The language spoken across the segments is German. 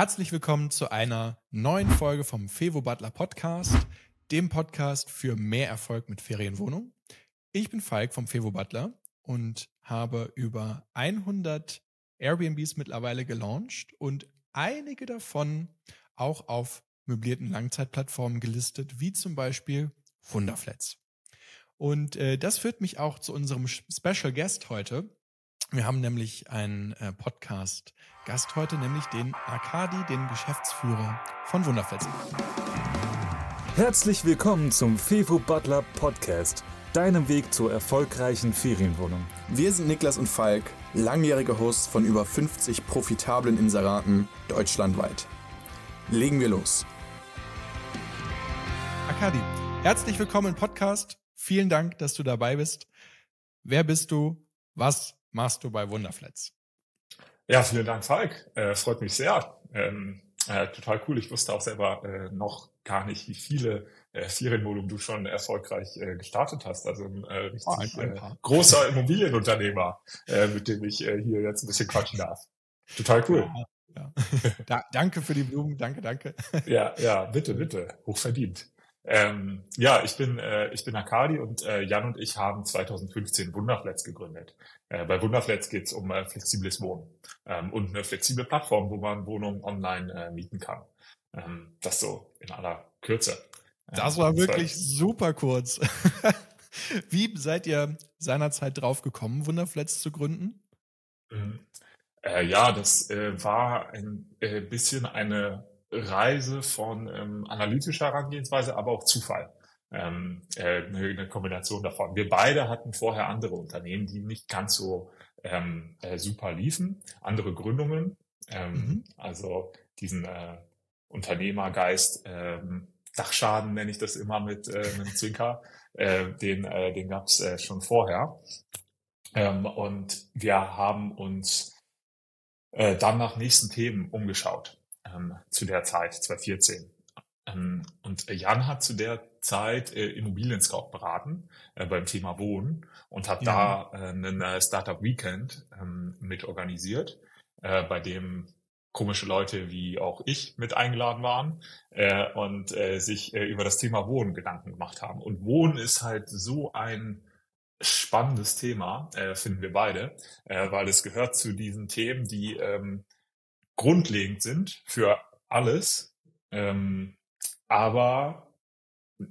Herzlich willkommen zu einer neuen Folge vom Fevo Butler Podcast, dem Podcast für mehr Erfolg mit Ferienwohnung. Ich bin Falk vom Fevo Butler und habe über 100 Airbnbs mittlerweile gelauncht und einige davon auch auf möblierten Langzeitplattformen gelistet, wie zum Beispiel Wunderflats. Und äh, das führt mich auch zu unserem Special Guest heute. Wir haben nämlich einen äh, Podcast Gast heute, nämlich den Arkadi, den Geschäftsführer von Wunderfels. Herzlich willkommen zum Fevo Butler Podcast, deinem Weg zur erfolgreichen Ferienwohnung. Wir sind Niklas und Falk, langjährige Hosts von über 50 profitablen Inseraten deutschlandweit. Legen wir los. Arkadi, herzlich willkommen im Podcast. Vielen Dank, dass du dabei bist. Wer bist du? Was machst du bei Wunderflats? Ja, vielen Dank, Falk. Äh, freut mich sehr. Ähm, äh, total cool. Ich wusste auch selber äh, noch gar nicht, wie viele äh, Ferienwohnungen du schon erfolgreich äh, gestartet hast. Also ein äh, richtig oh, ein, ein großer Immobilienunternehmer, äh, mit dem ich äh, hier jetzt ein bisschen quatschen darf. Total cool. Ja, ja. da, danke für die Blumen, danke, danke. ja, ja, bitte, bitte. Hochverdient. Ähm, ja, ich bin, äh, ich bin Akadi und äh, Jan und ich haben 2015 Wunderflats gegründet. Äh, bei Wunderflats geht es um äh, flexibles Wohnen ähm, und eine flexible Plattform, wo man Wohnungen online äh, mieten kann. Ähm, das so in aller Kürze. Das war wirklich super kurz. Wie seid ihr seinerzeit drauf gekommen, Wunderflats zu gründen? Mhm. Äh, ja, das äh, war ein äh, bisschen eine Reise von ähm, analytischer Herangehensweise, aber auch Zufall. Ähm, äh, eine Kombination davon. Wir beide hatten vorher andere Unternehmen, die nicht ganz so ähm, äh, super liefen, andere Gründungen. Ähm, mhm. Also diesen äh, Unternehmergeist, ähm, Dachschaden nenne ich das immer mit äh, einem Zwinker, äh, den, äh, den gab es äh, schon vorher. Ähm, und wir haben uns äh, dann nach nächsten Themen umgeschaut ähm, zu der Zeit, 2014. Ähm, und Jan hat zu der Zeit äh, Immobilien Scout beraten äh, beim Thema Wohnen und hat ja. da äh, einen äh, Startup Weekend ähm, mit organisiert, äh, bei dem komische Leute wie auch ich mit eingeladen waren äh, und äh, sich äh, über das Thema Wohnen Gedanken gemacht haben. Und Wohnen ist halt so ein spannendes Thema, äh, finden wir beide, äh, weil es gehört zu diesen Themen, die ähm, grundlegend sind für alles, ähm, aber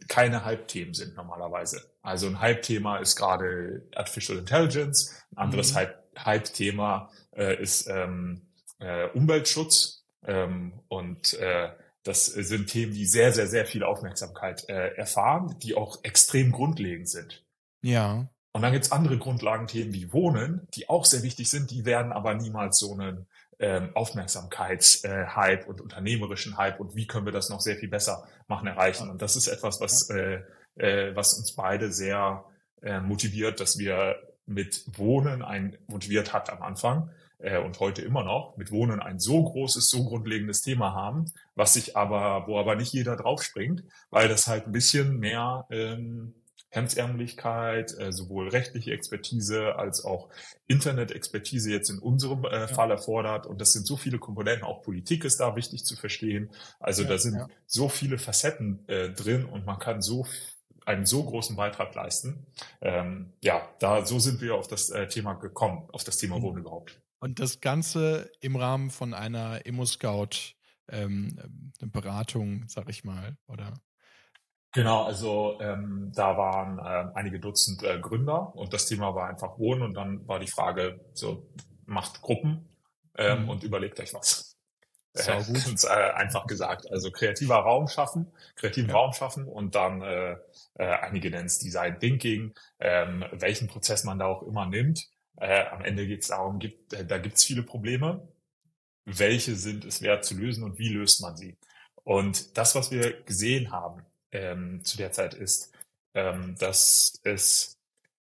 keine Halbthemen sind normalerweise. Also ein Halbthema ist gerade Artificial Intelligence, ein anderes mhm. Halbthema äh, ist ähm, äh, Umweltschutz ähm, und äh, das sind Themen, die sehr, sehr, sehr viel Aufmerksamkeit äh, erfahren, die auch extrem grundlegend sind. Ja. Und dann gibt's andere Grundlagenthemen wie Wohnen, die auch sehr wichtig sind, die werden aber niemals so einen ähm, Aufmerksamkeitshype äh, und unternehmerischen Hype und wie können wir das noch sehr viel besser machen, erreichen. Und das ist etwas, was, äh, äh, was uns beide sehr äh, motiviert, dass wir mit Wohnen ein motiviert hat am Anfang äh, und heute immer noch mit Wohnen ein so großes, so grundlegendes Thema haben, was sich aber, wo aber nicht jeder draufspringt, weil das halt ein bisschen mehr ähm, Hemdsärmlichkeit, äh, sowohl rechtliche Expertise als auch Internet-Expertise jetzt in unserem äh, ja. Fall erfordert. Und das sind so viele Komponenten, auch Politik ist da wichtig zu verstehen. Also ja, da sind ja. so viele Facetten äh, drin und man kann so einen so großen Beitrag leisten. Ähm, ja, da so sind wir auf das äh, Thema gekommen, auf das Thema mhm. Wohnen überhaupt. Und das Ganze im Rahmen von einer Immo-Scout ähm, Beratung, sag ich mal, oder? Genau, also ähm, da waren äh, einige Dutzend äh, Gründer und das Thema war einfach Wohnen und dann war die Frage, so macht Gruppen ähm, mhm. und überlegt euch was. Äh, gut. äh, einfach gesagt. Also kreativer Raum schaffen, kreativen ja. Raum schaffen und dann äh, äh, einige nennen es Design Thinking, ähm, welchen Prozess man da auch immer nimmt. Äh, am Ende geht es darum, gibt, äh, da gibt es viele Probleme. Welche sind es wert zu lösen und wie löst man sie? Und das, was wir gesehen haben, ähm, zu der Zeit ist, ähm, dass es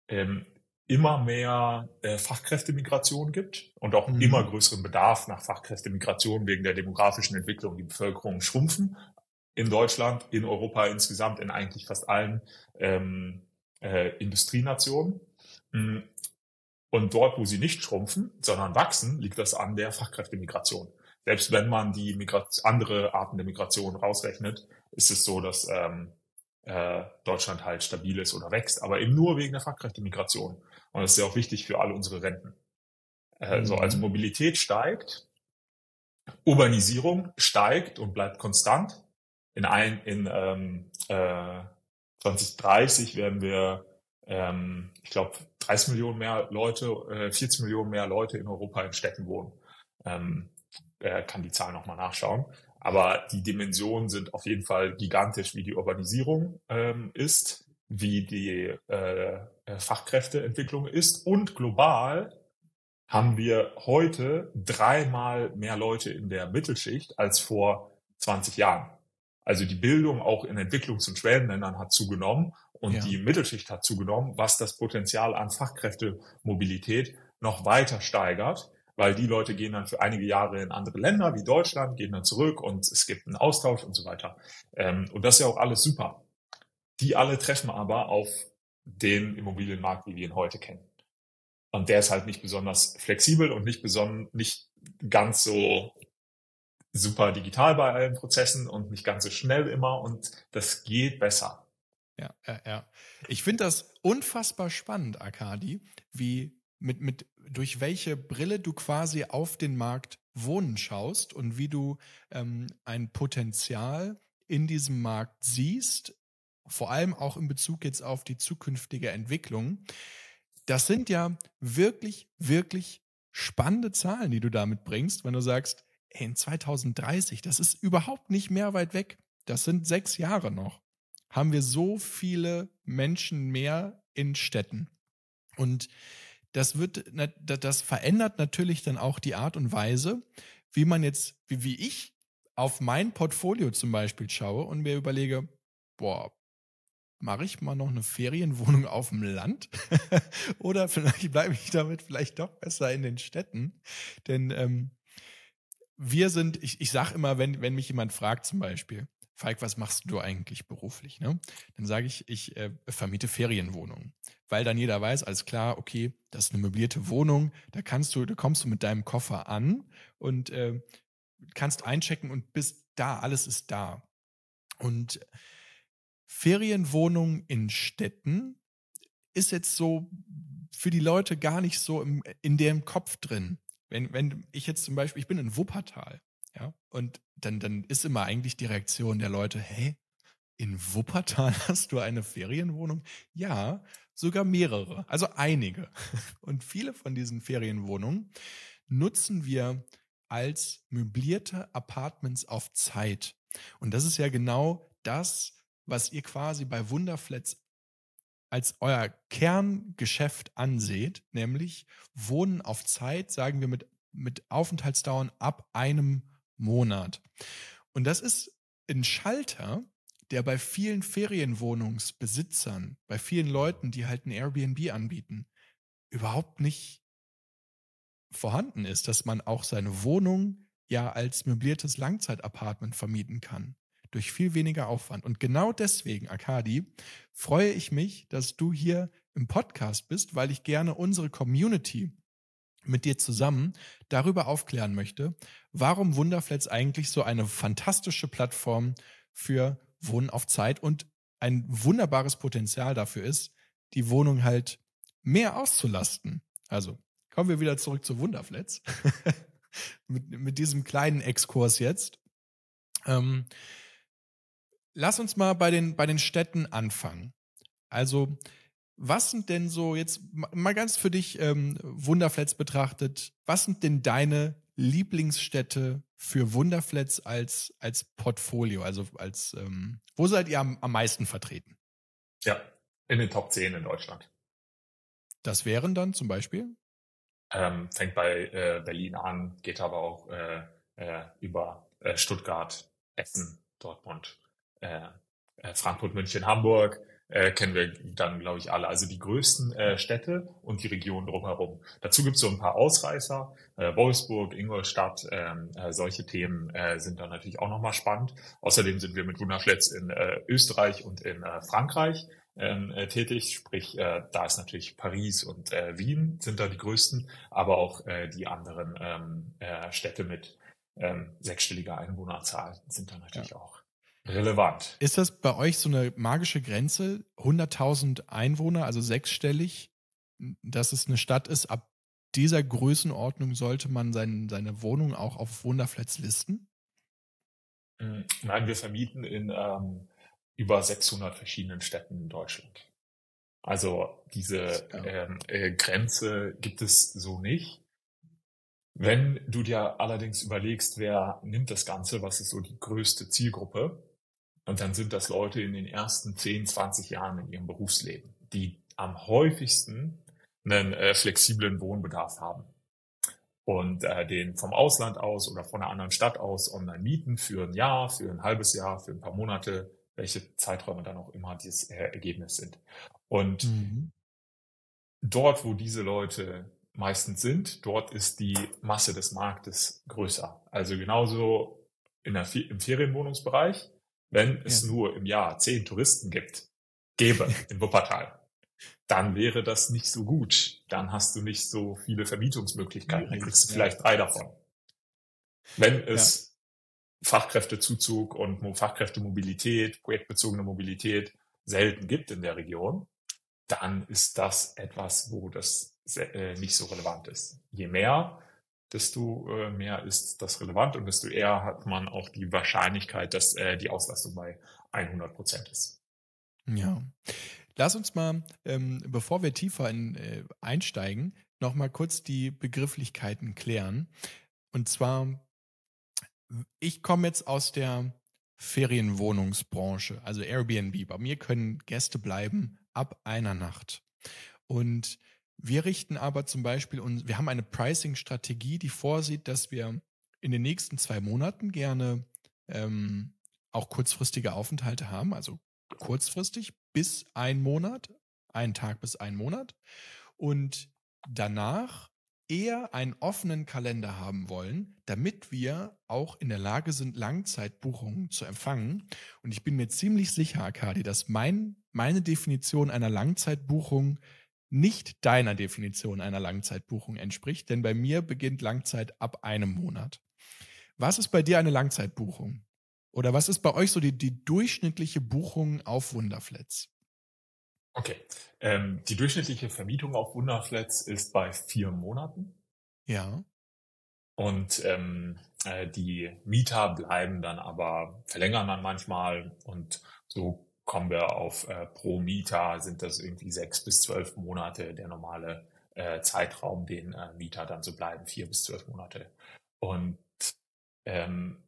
ähm, immer mehr äh, Fachkräftemigration gibt und auch mhm. immer größeren Bedarf nach Fachkräftemigration wegen der demografischen Entwicklung. Die Bevölkerung schrumpfen in Deutschland, in Europa insgesamt, in eigentlich fast allen ähm, äh, Industrienationen. Mm. Und dort, wo sie nicht schrumpfen, sondern wachsen, liegt das an der Fachkräftemigration. selbst wenn man die Migration, andere Arten der Migration rausrechnet, ist es so, dass ähm, äh, Deutschland halt stabil ist oder wächst, aber eben nur wegen der Fachkräftemigration. Und das ist ja auch wichtig für alle unsere Renten. Äh, mhm. so, also Mobilität steigt, Urbanisierung steigt und bleibt konstant. In, ein, in ähm, äh, 2030 werden wir, ähm, ich glaube, 30 Millionen mehr Leute, äh, 40 Millionen mehr Leute in Europa in Städten wohnen. Ähm, äh, kann die Zahl nochmal nachschauen. Aber die Dimensionen sind auf jeden Fall gigantisch, wie die Urbanisierung ähm, ist, wie die äh, äh Fachkräfteentwicklung ist und global haben wir heute dreimal mehr Leute in der Mittelschicht als vor 20 Jahren. Also die Bildung auch in Entwicklungs- und Schwellenländern hat zugenommen und ja. die Mittelschicht hat zugenommen, was das Potenzial an Fachkräftemobilität noch weiter steigert, weil die Leute gehen dann für einige Jahre in andere Länder wie Deutschland, gehen dann zurück und es gibt einen Austausch und so weiter. Ähm, und das ist ja auch alles super. Die alle treffen aber auf den Immobilienmarkt, wie wir ihn heute kennen. Und der ist halt nicht besonders flexibel und nicht besonders, nicht ganz so super digital bei allen Prozessen und nicht ganz so schnell immer und das geht besser. Ja, ja, ja. Ich finde das unfassbar spannend, Akadi, wie mit, mit, durch welche Brille du quasi auf den Markt Wohnen schaust und wie du ähm, ein Potenzial in diesem Markt siehst, vor allem auch in Bezug jetzt auf die zukünftige Entwicklung. Das sind ja wirklich, wirklich spannende Zahlen, die du damit bringst, wenn du sagst, ey, in 2030, das ist überhaupt nicht mehr weit weg. Das sind sechs Jahre noch. Haben wir so viele Menschen mehr in Städten. Und das wird, das verändert natürlich dann auch die Art und Weise, wie man jetzt, wie, wie ich auf mein Portfolio zum Beispiel schaue und mir überlege, boah, mache ich mal noch eine Ferienwohnung auf dem Land? Oder vielleicht bleibe ich damit vielleicht doch besser in den Städten. Denn ähm, wir sind, ich, ich sage immer, wenn, wenn mich jemand fragt zum Beispiel, Falk, was machst du eigentlich beruflich? Ne? Dann sage ich, ich äh, vermiete Ferienwohnungen. Weil dann jeder weiß, alles klar, okay, das ist eine möblierte Wohnung, da kannst du, da kommst du mit deinem Koffer an und äh, kannst einchecken und bist da, alles ist da. Und Ferienwohnung in Städten ist jetzt so für die Leute gar nicht so im, in deren Kopf drin. Wenn, wenn ich jetzt zum Beispiel, ich bin in Wuppertal, ja, und dann, dann ist immer eigentlich die Reaktion der Leute, hey, in Wuppertal hast du eine Ferienwohnung? Ja, sogar mehrere, also einige. Und viele von diesen Ferienwohnungen nutzen wir als möblierte Apartments auf Zeit. Und das ist ja genau das, was ihr quasi bei Wunderflats als euer Kerngeschäft anseht, nämlich Wohnen auf Zeit, sagen wir mit, mit Aufenthaltsdauern ab einem Monat. Und das ist ein Schalter, der bei vielen Ferienwohnungsbesitzern, bei vielen Leuten, die halt ein Airbnb anbieten, überhaupt nicht vorhanden ist, dass man auch seine Wohnung ja als möbliertes Langzeitapartment vermieten kann durch viel weniger Aufwand. Und genau deswegen, Akadi, freue ich mich, dass du hier im Podcast bist, weil ich gerne unsere Community mit dir zusammen darüber aufklären möchte, warum Wunderflats eigentlich so eine fantastische Plattform für Wohnen auf Zeit und ein wunderbares Potenzial dafür ist, die Wohnung halt mehr auszulasten. Also kommen wir wieder zurück zu Wunderflats. mit, mit diesem kleinen Exkurs jetzt. Ähm, lass uns mal bei den, bei den Städten anfangen. Also, was sind denn so jetzt mal ganz für dich ähm, Wunderflats betrachtet, was sind denn deine Lieblingsstädte für Wunderflats als, als Portfolio? Also als ähm, wo seid ihr am, am meisten vertreten? Ja, in den Top 10 in Deutschland. Das wären dann zum Beispiel? Ähm, fängt bei äh, Berlin an, geht aber auch äh, äh, über äh, Stuttgart, Essen, Dortmund, äh, äh, Frankfurt, München, Hamburg, äh, kennen wir dann, glaube ich, alle. Also die größten äh, Städte und die Region drumherum. Dazu gibt es so ein paar Ausreißer. Äh, Wolfsburg, Ingolstadt, ähm, äh, solche Themen äh, sind dann natürlich auch nochmal spannend. Außerdem sind wir mit Wunderschletz in äh, Österreich und in äh, Frankreich ähm, äh, tätig. Sprich, äh, da ist natürlich Paris und äh, Wien sind da die größten, aber auch äh, die anderen ähm, äh, Städte mit ähm, sechsstellige Einwohnerzahl sind dann natürlich ja. auch relevant. Ist das bei euch so eine magische Grenze? 100.000 Einwohner, also sechsstellig, dass es eine Stadt ist, ab dieser Größenordnung sollte man sein, seine Wohnung auch auf Wunderflats listen? Hm, nein, wir vermieten in ähm, über 600 verschiedenen Städten in Deutschland. Also diese ähm, äh, Grenze gibt es so nicht. Wenn du dir allerdings überlegst, wer nimmt das Ganze, was ist so die größte Zielgruppe, und dann sind das Leute in den ersten 10, 20 Jahren in ihrem Berufsleben, die am häufigsten einen äh, flexiblen Wohnbedarf haben und äh, den vom Ausland aus oder von einer anderen Stadt aus online mieten für ein Jahr, für ein halbes Jahr, für ein paar Monate, welche Zeiträume dann auch immer dieses äh, Ergebnis sind. Und mhm. dort, wo diese Leute meistens sind, dort ist die Masse des Marktes größer. Also genauso in der, im Ferienwohnungsbereich, wenn es ja. nur im Jahr zehn Touristen gibt, gäbe in Wuppertal, dann wäre das nicht so gut. Dann hast du nicht so viele Vermietungsmöglichkeiten. Dann kriegst du vielleicht drei davon. Wenn es ja. Fachkräftezuzug und Fachkräftemobilität, projektbezogene Mobilität selten gibt in der Region, dann ist das etwas, wo das äh, nicht so relevant ist. Je mehr, desto äh, mehr ist das relevant und desto eher hat man auch die Wahrscheinlichkeit, dass äh, die Auslastung bei 100 Prozent ist. Ja. Lass uns mal, ähm, bevor wir tiefer in, äh, einsteigen, noch mal kurz die Begrifflichkeiten klären. Und zwar, ich komme jetzt aus der Ferienwohnungsbranche, also Airbnb. Bei mir können Gäste bleiben ab einer Nacht. Und wir richten aber zum Beispiel, und wir haben eine Pricing-Strategie, die vorsieht, dass wir in den nächsten zwei Monaten gerne ähm, auch kurzfristige Aufenthalte haben, also kurzfristig bis ein Monat, einen Tag bis einen Monat. Und danach eher einen offenen Kalender haben wollen, damit wir auch in der Lage sind, Langzeitbuchungen zu empfangen. Und ich bin mir ziemlich sicher, Akadi, dass mein, meine Definition einer Langzeitbuchung nicht deiner Definition einer Langzeitbuchung entspricht, denn bei mir beginnt Langzeit ab einem Monat. Was ist bei dir eine Langzeitbuchung? Oder was ist bei euch so die, die durchschnittliche Buchung auf Wunderflats? Okay. Ähm, die durchschnittliche Vermietung auf Wunderflats ist bei vier Monaten. Ja. Und ähm, äh, die Mieter bleiben dann aber, verlängern dann manchmal und so kommen wir auf äh, pro Mieter sind das irgendwie sechs bis zwölf Monate der normale äh, Zeitraum, den äh, Mieter dann so bleiben, vier bis zwölf Monate. Und ähm,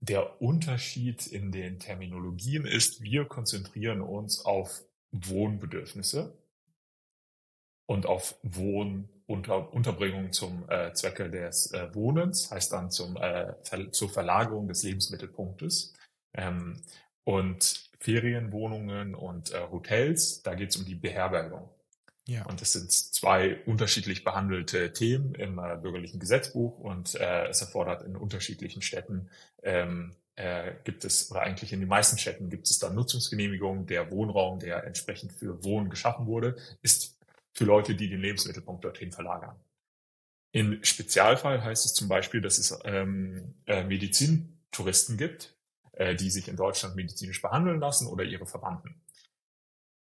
der Unterschied in den Terminologien ist, wir konzentrieren uns auf Wohnbedürfnisse und auf Wohnunterbringung zum äh, Zwecke des äh, Wohnens, heißt dann zum, äh, zur Verlagerung des Lebensmittelpunktes. Ähm, und Ferienwohnungen und äh, Hotels, da geht es um die Beherbergung. Ja. Und das sind zwei unterschiedlich behandelte Themen im äh, bürgerlichen Gesetzbuch und äh, es erfordert in unterschiedlichen Städten ähm, äh, gibt es, oder eigentlich in den meisten Städten gibt es dann Nutzungsgenehmigungen. Der Wohnraum, der entsprechend für Wohnen geschaffen wurde, ist für Leute, die den Lebensmittelpunkt dorthin verlagern. Im Spezialfall heißt es zum Beispiel, dass es ähm, äh, Medizintouristen gibt, äh, die sich in Deutschland medizinisch behandeln lassen oder ihre Verwandten.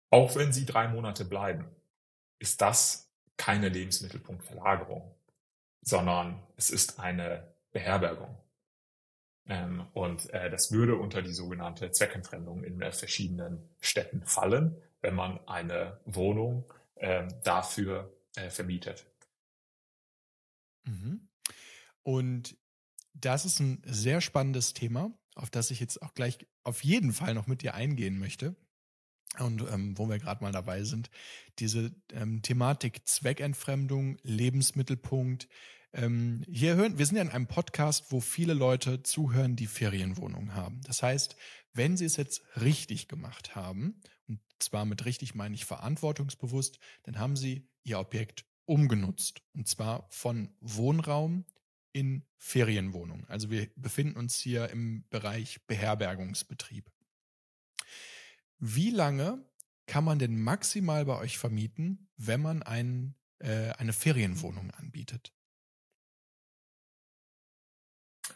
Auch wenn sie drei Monate bleiben, ist das keine Lebensmittelpunktverlagerung, sondern es ist eine Beherbergung. Ähm, und äh, das würde unter die sogenannte Zweckentfremdung in äh, verschiedenen Städten fallen, wenn man eine Wohnung äh, dafür vermietet. Mhm. Und das ist ein sehr spannendes Thema, auf das ich jetzt auch gleich auf jeden Fall noch mit dir eingehen möchte und ähm, wo wir gerade mal dabei sind, diese ähm, Thematik Zweckentfremdung, Lebensmittelpunkt. Ähm, hier hören, wir sind ja in einem Podcast, wo viele Leute zuhören, die Ferienwohnungen haben. Das heißt, wenn sie es jetzt richtig gemacht haben, und zwar mit richtig meine ich verantwortungsbewusst, dann haben sie ihr Objekt umgenutzt. Und zwar von Wohnraum in Ferienwohnung. Also wir befinden uns hier im Bereich Beherbergungsbetrieb. Wie lange kann man denn maximal bei euch vermieten, wenn man ein, äh, eine Ferienwohnung anbietet?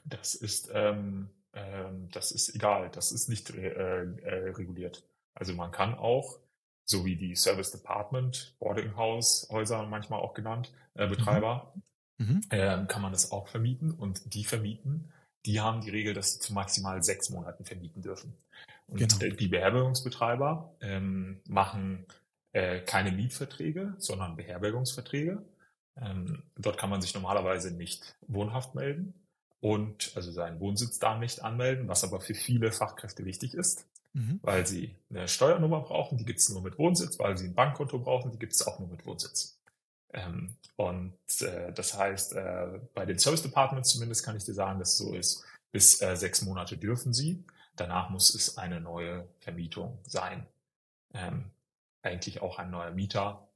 Das ist, ähm, ähm, das ist egal, das ist nicht äh, äh, reguliert. Also man kann auch, so wie die Service Department, Boarding House Häuser manchmal auch genannt, äh, Betreiber, mhm. Äh, kann man das auch vermieten und die vermieten, die haben die Regel, dass sie zu maximal sechs Monaten vermieten dürfen. Und genau. die Beherbergungsbetreiber ähm, machen äh, keine Mietverträge, sondern Beherbergungsverträge. Ähm, dort kann man sich normalerweise nicht wohnhaft melden und also seinen Wohnsitz da nicht anmelden, was aber für viele Fachkräfte wichtig ist, mhm. weil sie eine Steuernummer brauchen, die gibt es nur mit Wohnsitz, weil sie ein Bankkonto brauchen, die gibt es auch nur mit Wohnsitz. Ähm, und äh, das heißt, äh, bei den Service Departments zumindest kann ich dir sagen, dass es so ist, bis äh, sechs Monate dürfen sie. Danach muss es eine neue Vermietung sein. Ähm, eigentlich auch ein neuer Mieter.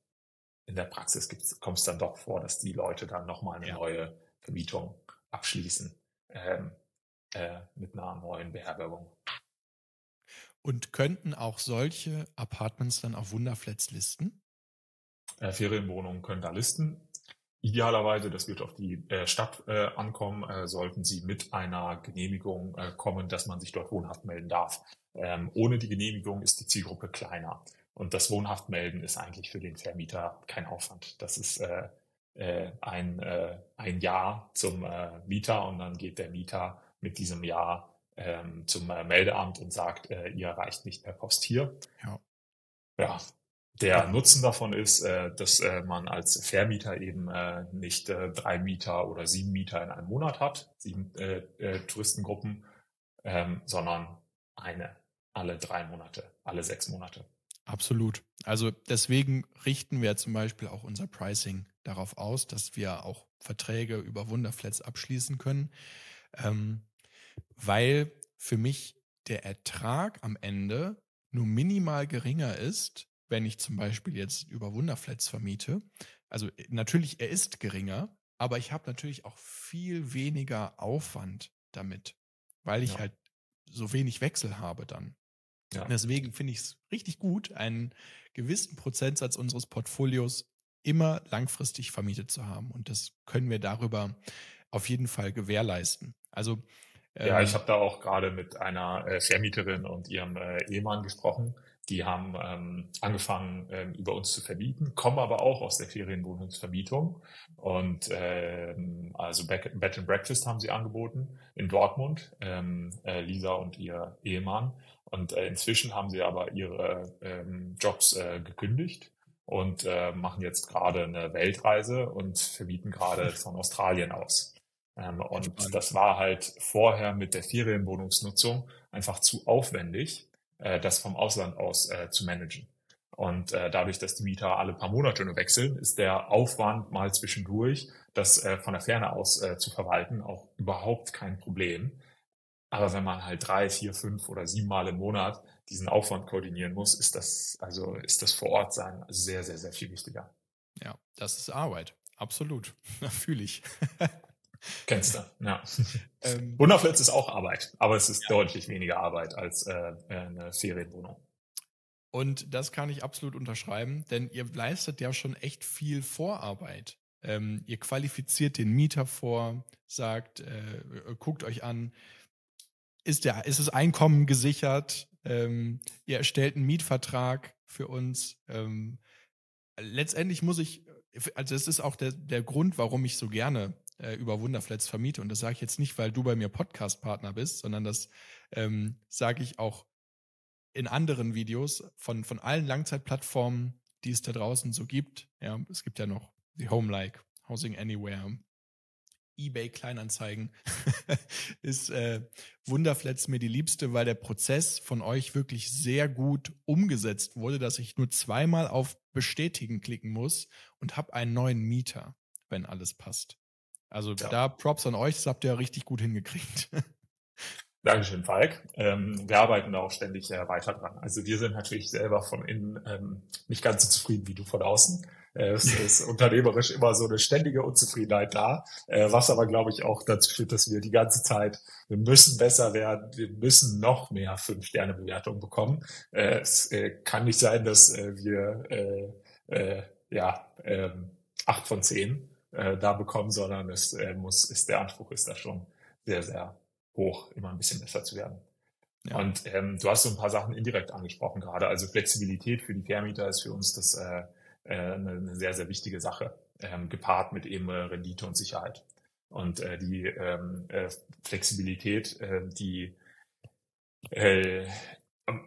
In der Praxis kommt es dann doch vor, dass die Leute dann nochmal eine ja. neue Vermietung abschließen ähm, äh, mit einer neuen Beherbergung. Und könnten auch solche Apartments dann auf Wunderflats listen? Äh, Ferienwohnungen können da listen. Idealerweise, das wird auf die äh, Stadt äh, ankommen, äh, sollten sie mit einer Genehmigung äh, kommen, dass man sich dort wohnhaft melden darf. Ähm, ohne die Genehmigung ist die Zielgruppe kleiner. Und das Wohnhaft melden ist eigentlich für den Vermieter kein Aufwand. Das ist äh, äh, ein, äh, ein Jahr zum äh, Mieter und dann geht der Mieter mit diesem Jahr ähm, zum äh, Meldeamt und sagt, äh, ihr erreicht nicht per Post hier. Ja. ja. Der Nutzen davon ist, äh, dass äh, man als Vermieter eben äh, nicht drei Mieter oder sieben Mieter in einem Monat hat, sieben Touristengruppen, ähm, sondern eine alle drei Monate, alle sechs Monate. Absolut. Also deswegen richten wir zum Beispiel auch unser Pricing darauf aus, dass wir auch Verträge über Wunderflats abschließen können, ähm, weil für mich der Ertrag am Ende nur minimal geringer ist, wenn ich zum Beispiel jetzt über Wunderflats vermiete. Also natürlich, er ist geringer, aber ich habe natürlich auch viel weniger Aufwand damit, weil ich ja. halt so wenig Wechsel habe dann. Ja. Deswegen finde ich es richtig gut, einen gewissen Prozentsatz unseres Portfolios immer langfristig vermietet zu haben. Und das können wir darüber auf jeden Fall gewährleisten. Also ja, ich ähm, habe da auch gerade mit einer äh, Vermieterin und ihrem äh, Ehemann gesprochen. Die haben ähm, angefangen, ähm, über uns zu vermieten, kommen aber auch aus der Ferienwohnungsvermietung. Und ähm, also Bed and Breakfast haben sie angeboten in Dortmund, ähm, äh, Lisa und ihr Ehemann. Und äh, inzwischen haben sie aber ihre ähm, Jobs äh, gekündigt und äh, machen jetzt gerade eine Weltreise und vermieten gerade von Australien aus. Ähm, und das war halt vorher mit der Ferienwohnungsnutzung einfach zu aufwendig, äh, das vom Ausland aus äh, zu managen. Und äh, dadurch, dass die Mieter alle paar Monate nur wechseln, ist der Aufwand mal zwischendurch, das äh, von der Ferne aus äh, zu verwalten, auch überhaupt kein Problem. Aber wenn man halt drei, vier, fünf oder sieben Mal im Monat diesen Aufwand koordinieren muss, ist das, also ist das vor Ort sein sehr, sehr, sehr viel wichtiger. Ja, das ist Arbeit. Absolut. Fühle ich. Kennst du, ja. Ähm, Wunderflitz ist auch Arbeit, aber es ist ja. deutlich weniger Arbeit als äh, eine Ferienwohnung. Und das kann ich absolut unterschreiben, denn ihr leistet ja schon echt viel Vorarbeit. Ähm, ihr qualifiziert den Mieter vor, sagt, äh, guckt euch an, ist, der, ist das Einkommen gesichert? Ähm, ihr erstellt einen Mietvertrag für uns. Ähm, letztendlich muss ich, also es ist auch der, der Grund, warum ich so gerne äh, über Wunderflats vermiete. Und das sage ich jetzt nicht, weil du bei mir Podcast-Partner bist, sondern das ähm, sage ich auch in anderen Videos von, von allen Langzeitplattformen, die es da draußen so gibt. Ja, es gibt ja noch die Home-like, Housing Anywhere, eBay Kleinanzeigen ist äh, Wunderflats mir die liebste, weil der Prozess von euch wirklich sehr gut umgesetzt wurde, dass ich nur zweimal auf Bestätigen klicken muss und habe einen neuen Mieter, wenn alles passt. Also ja. da Props an euch, das habt ihr richtig gut hingekriegt. Dankeschön, Falk. Ähm, wir arbeiten da auch ständig äh, weiter dran. Also wir sind natürlich selber von innen ähm, nicht ganz so zufrieden wie du von außen. Äh, es ist unternehmerisch immer so eine ständige Unzufriedenheit da, äh, was aber, glaube ich, auch dazu führt, dass wir die ganze Zeit, wir müssen besser werden, wir müssen noch mehr Fünf-Sterne-Bewertungen bekommen. Äh, es kann nicht sein, dass wir ja ähm, acht von zehn äh, da bekommen, sondern es äh, muss, ist der Anspruch ist da schon sehr, sehr hoch, immer ein bisschen besser zu werden. Ja. Und ähm, du hast so ein paar Sachen indirekt angesprochen gerade. Also Flexibilität für die Vermieter ist für uns das äh, äh, eine, eine sehr, sehr wichtige Sache, ähm, gepaart mit eben äh, Rendite und Sicherheit. Und äh, die ähm, äh, Flexibilität, äh, die äh,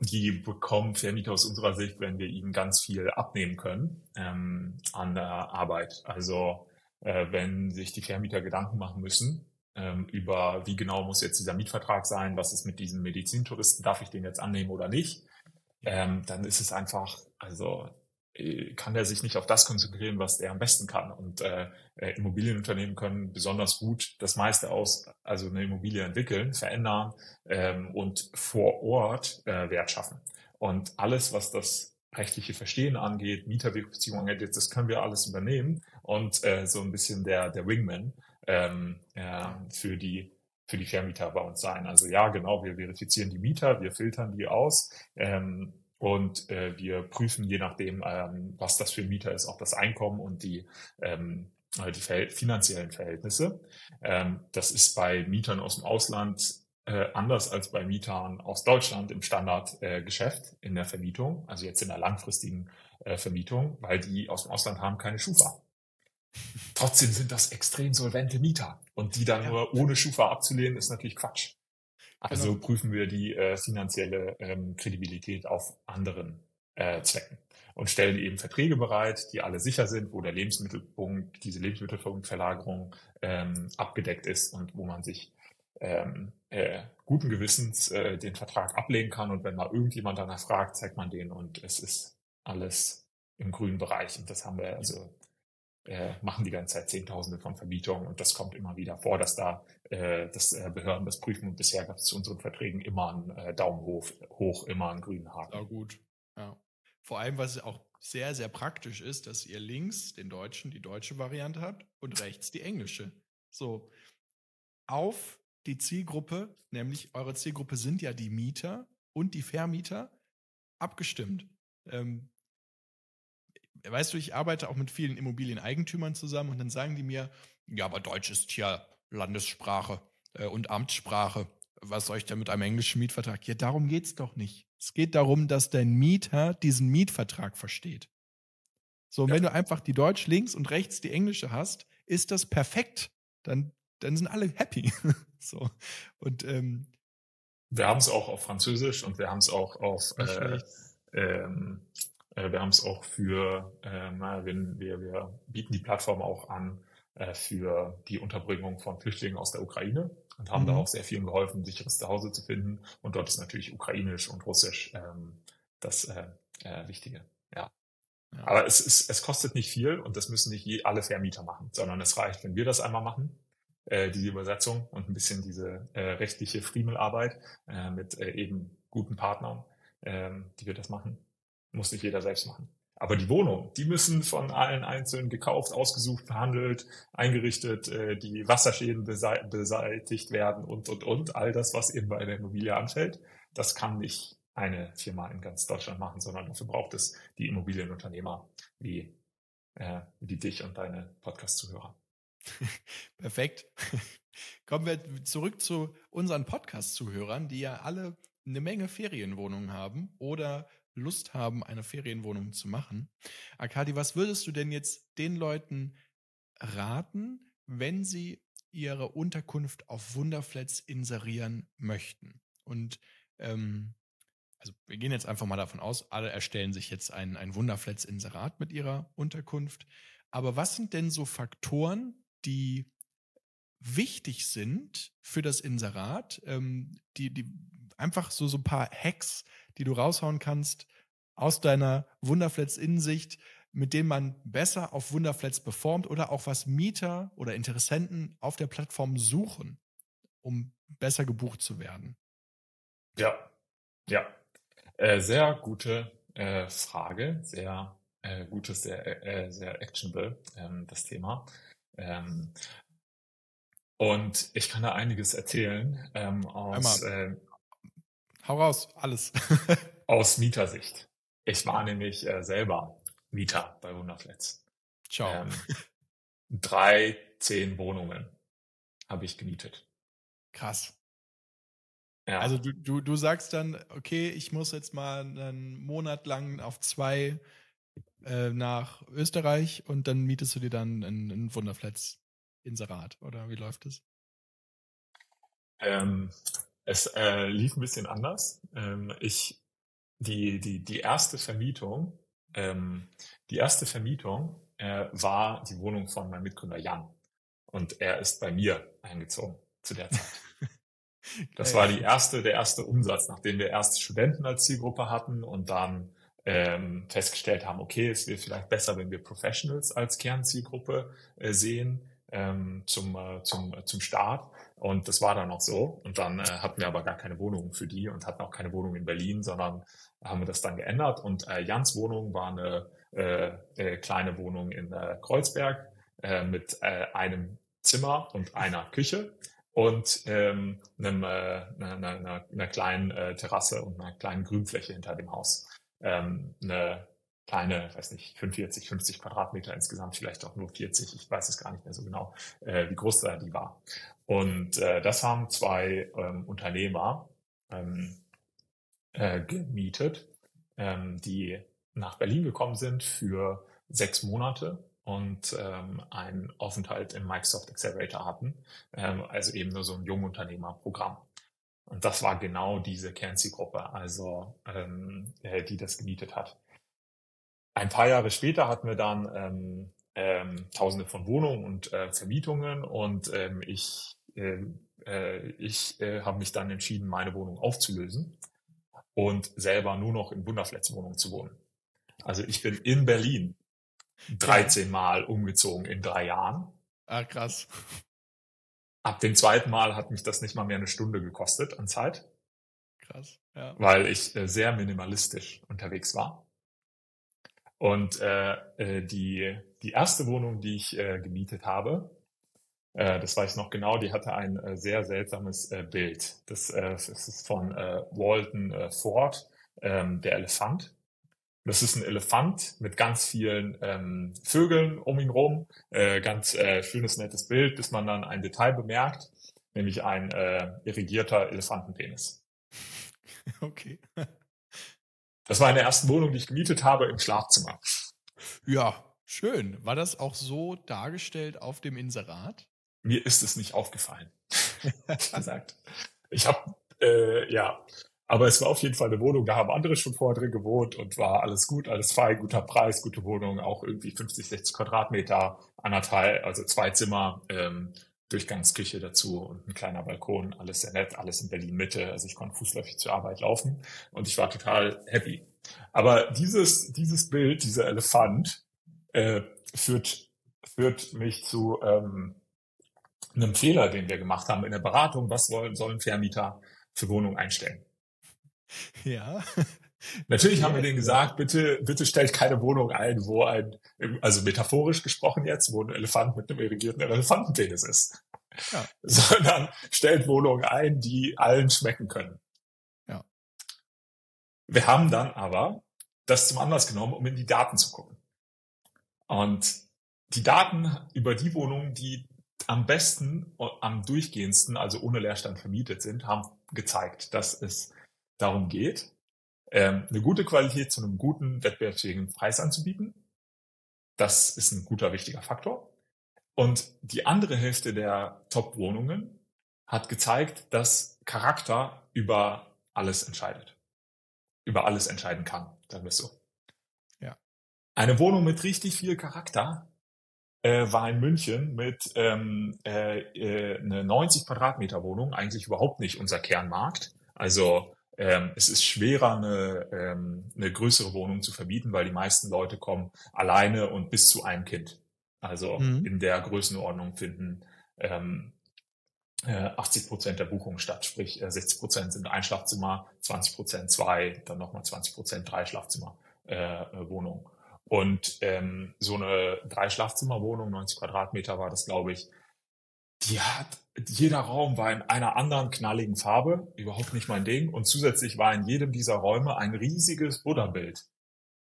die bekommen Vermieter aus unserer Sicht, wenn wir ihnen ganz viel abnehmen können ähm, an der Arbeit. Also äh, wenn sich die Vermieter Gedanken machen müssen ähm, über, wie genau muss jetzt dieser Mietvertrag sein, was ist mit diesem Medizintouristen, darf ich den jetzt annehmen oder nicht, ähm, dann ist es einfach, also äh, kann er sich nicht auf das konzentrieren, was er am besten kann. Und äh, äh, Immobilienunternehmen können besonders gut das meiste aus, also eine Immobilie entwickeln, verändern ähm, und vor Ort äh, Wert schaffen. Und alles, was das rechtliche Verstehen angeht, Mieterverifizierung angeht, das können wir alles übernehmen und äh, so ein bisschen der, der Wingman ähm, äh, für die für die Vermieter bei uns sein. Also ja, genau, wir verifizieren die Mieter, wir filtern die aus, ähm, und äh, wir prüfen je nachdem, ähm, was das für Mieter ist, auch das Einkommen und die, ähm, äh, die Verhält finanziellen Verhältnisse. Ähm, das ist bei Mietern aus dem Ausland äh, anders als bei Mietern aus Deutschland im Standardgeschäft äh, in der Vermietung, also jetzt in der langfristigen äh, Vermietung, weil die aus dem Ausland haben keine Schufa. Trotzdem sind das extrem solvente Mieter. Und die dann ja. nur ohne Schufa abzulehnen, ist natürlich Quatsch. Also genau. prüfen wir die äh, finanzielle ähm, Kredibilität auf anderen äh, Zwecken und stellen eben Verträge bereit, die alle sicher sind, wo der Lebensmittelpunkt, diese Lebensmittelpunktverlagerung ähm, abgedeckt ist und wo man sich ähm, äh, guten Gewissens äh, den Vertrag ablegen kann. Und wenn mal irgendjemand danach fragt, zeigt man den und es ist alles im grünen Bereich. Und das haben wir also äh, machen die ganze Zeit Zehntausende von Vermietungen und das kommt immer wieder vor, dass da äh, dass äh, Behörden das prüfen und bisher gab es zu unseren Verträgen immer einen äh, Daumen hoch, hoch, immer einen grünen Haken. Ja, gut. Ja. Vor allem, was auch sehr, sehr praktisch ist, dass ihr links den deutschen, die deutsche Variante habt und rechts die englische. So, auf die Zielgruppe, nämlich eure Zielgruppe sind ja die Mieter und die Vermieter, abgestimmt. Ähm, weißt du, ich arbeite auch mit vielen Immobilieneigentümern zusammen und dann sagen die mir, ja, aber Deutsch ist hier Landessprache äh, und Amtssprache. Was soll ich denn mit einem englischen Mietvertrag? Ja, darum geht es doch nicht. Es geht darum, dass dein Mieter diesen Mietvertrag versteht. So, ja. wenn du einfach die Deutsch links und rechts die englische hast, ist das perfekt. Dann, dann sind alle happy. so. Und ähm, wir haben es auch auf Französisch und wir haben es auch auf äh, ähm, äh, wir haben es auch für, äh, wenn wir, wir bieten die Plattform auch an äh, für die Unterbringung von Flüchtlingen aus der Ukraine und haben mhm. da auch sehr vielen geholfen, ein sicheres Zuhause zu finden. Und dort ist natürlich Ukrainisch und Russisch ähm, das äh, äh, Wichtige. Ja. ja. Aber es, ist, es kostet nicht viel und das müssen nicht je, alle Vermieter machen, sondern es reicht, wenn wir das einmal machen äh, diese Übersetzung und ein bisschen diese äh, rechtliche Friemelarbeit äh, mit äh, eben guten Partnern, äh, die wir das machen. Muss nicht jeder selbst machen. Aber die Wohnungen, die müssen von allen einzeln gekauft, ausgesucht, verhandelt, eingerichtet, äh, die Wasserschäden beseitigt werden und, und, und. All das, was eben bei einer Immobilie anfällt, das kann nicht eine Firma in ganz Deutschland machen, sondern dafür braucht es die Immobilienunternehmer wie, äh, wie dich und deine Podcast-Zuhörer. Perfekt. Kommen wir zurück zu unseren Podcast-Zuhörern, die ja alle eine Menge Ferienwohnungen haben oder Lust haben, eine Ferienwohnung zu machen. Akadi, was würdest du denn jetzt den Leuten raten, wenn sie ihre Unterkunft auf Wunderflats inserieren möchten? Und ähm, also wir gehen jetzt einfach mal davon aus, alle erstellen sich jetzt ein, ein Wunderflats-Inserat mit ihrer Unterkunft. Aber was sind denn so Faktoren, die wichtig sind für das Inserat, ähm, die, die einfach so, so ein paar Hacks, die du raushauen kannst aus deiner Wunderflats-Innensicht, mit denen man besser auf Wunderflats performt oder auch was Mieter oder Interessenten auf der Plattform suchen, um besser gebucht zu werden? Ja, ja. Äh, sehr gute äh, Frage, sehr äh, gutes, sehr, äh, sehr actionable, ähm, das Thema. Ähm, und ich kann da einiges erzählen ähm, aus. Äh, Hau raus, alles. aus Mietersicht. Ich war nämlich äh, selber Mieter bei Wunderflats. Ciao. Ähm, drei, zehn Wohnungen habe ich gemietet. Krass. Ja. Also du, du, du sagst dann, okay, ich muss jetzt mal einen Monat lang auf zwei äh, nach Österreich und dann mietest du dir dann ein, ein Wunderflats-Inserat, oder wie läuft es? Ähm, es äh, lief ein bisschen anders. Ähm, ich, die, die, die erste Vermietung, ähm, die erste Vermietung äh, war die Wohnung von meinem Mitgründer Jan. Und er ist bei mir eingezogen zu der Zeit. Das war die erste, der erste Umsatz, nachdem wir erst Studenten als Zielgruppe hatten und dann ähm, festgestellt haben, okay, es wäre vielleicht besser, wenn wir Professionals als Kernzielgruppe äh, sehen ähm, zum, äh, zum, äh, zum Start. Und das war dann auch so. Und dann äh, hatten wir aber gar keine Wohnung für die und hatten auch keine Wohnung in Berlin, sondern haben wir das dann geändert. Und äh, Jans Wohnung war eine äh, äh, kleine Wohnung in äh, Kreuzberg äh, mit einem Zimmer und einer Küche und ähm, einem, einer, einer, einer kleinen Terrasse und einer kleinen Grünfläche hinter dem Haus. Ähm, eine kleine, weiß nicht, 45, 50 Quadratmeter insgesamt, vielleicht auch nur 40, ich weiß es gar nicht mehr so genau, äh, wie groß da die war. Und äh, das haben zwei ähm, Unternehmer ähm, äh, gemietet, ähm, die nach Berlin gekommen sind für sechs Monate und ähm, einen Aufenthalt im Microsoft Accelerator hatten, ähm, also eben nur so ein Jungunternehmerprogramm. Und das war genau diese Kernzielgruppe, also ähm, äh, die das gemietet hat. Ein paar Jahre später hatten wir dann ähm, ähm, Tausende von Wohnungen und äh, Vermietungen und ähm, ich, äh, äh, ich äh, habe mich dann entschieden, meine Wohnung aufzulösen und selber nur noch in Wunderflats-Wohnungen zu wohnen. Also ich bin in Berlin 13 Mal umgezogen in drei Jahren. Ah, krass. Ab dem zweiten Mal hat mich das nicht mal mehr eine Stunde gekostet an Zeit. Krass, ja. Weil ich äh, sehr minimalistisch unterwegs war. Und äh, äh, die, die erste Wohnung, die ich äh, gemietet habe, äh, das weiß ich noch genau, die hatte ein äh, sehr seltsames äh, Bild. Das, äh, das ist von äh, Walton äh, Ford, ähm, der Elefant. Das ist ein Elefant mit ganz vielen ähm, Vögeln um ihn rum. Äh, ganz äh, schönes, nettes Bild, bis man dann ein Detail bemerkt, nämlich ein äh, irrigierter Elefantenpenis. Okay. Das war in der ersten Wohnung, die ich gemietet habe, im Schlafzimmer. Ja, schön. War das auch so dargestellt auf dem Inserat? Mir ist es nicht aufgefallen. gesagt. Ich habe, äh, ja, aber es war auf jeden Fall eine Wohnung, da haben andere schon vorher drin gewohnt und war alles gut, alles fein, guter Preis, gute Wohnung, auch irgendwie 50, 60 Quadratmeter, anderthalb, also zwei Zimmer, ähm, Durchgangsküche dazu und ein kleiner Balkon, alles sehr nett, alles in Berlin Mitte. Also ich konnte fußläufig zur Arbeit laufen und ich war total happy. Aber dieses, dieses Bild, dieser Elefant, äh, führt, führt mich zu ähm, einem Fehler, den wir gemacht haben in der Beratung. Was sollen, sollen Vermieter für Wohnungen einstellen? Ja. Natürlich haben wir denen gesagt, bitte, bitte stellt keine Wohnung ein, wo ein, also metaphorisch gesprochen jetzt, wo ein Elefant mit einem irrigierten Elefantenpenis ist. Ja. Sondern stellt Wohnungen ein, die allen schmecken können. Ja. Wir haben dann aber das zum Anlass genommen, um in die Daten zu gucken. Und die Daten über die Wohnungen, die am besten, am durchgehendsten, also ohne Leerstand vermietet sind, haben gezeigt, dass es darum geht, ähm, eine gute Qualität zu einem guten, wettbewerbsfähigen Preis anzubieten. Das ist ein guter, wichtiger Faktor. Und die andere Hälfte der Top-Wohnungen hat gezeigt, dass Charakter über alles entscheidet. Über alles entscheiden kann, sagen wir es so. Ja. Eine Wohnung mit richtig viel Charakter äh, war in München mit ähm, äh, äh, eine 90 Quadratmeter Wohnung, eigentlich überhaupt nicht unser Kernmarkt. Also ähm, es ist schwerer, eine, ähm, eine größere Wohnung zu verbieten, weil die meisten Leute kommen alleine und bis zu einem Kind. Also Mhm. in der Größenordnung finden ähm, äh, 80 Prozent der Buchungen statt. Sprich, äh, 60 Prozent sind ein Schlafzimmer, 20 Prozent zwei, dann nochmal 20 Prozent drei Schlafzimmer äh, Wohnungen. Und ähm, so eine drei Schlafzimmer-Wohnung, 90 Quadratmeter war das, glaube ich, die hat, jeder Raum war in einer anderen knalligen Farbe, überhaupt nicht mein Ding. Und zusätzlich war in jedem dieser Räume ein riesiges Buddha-Bild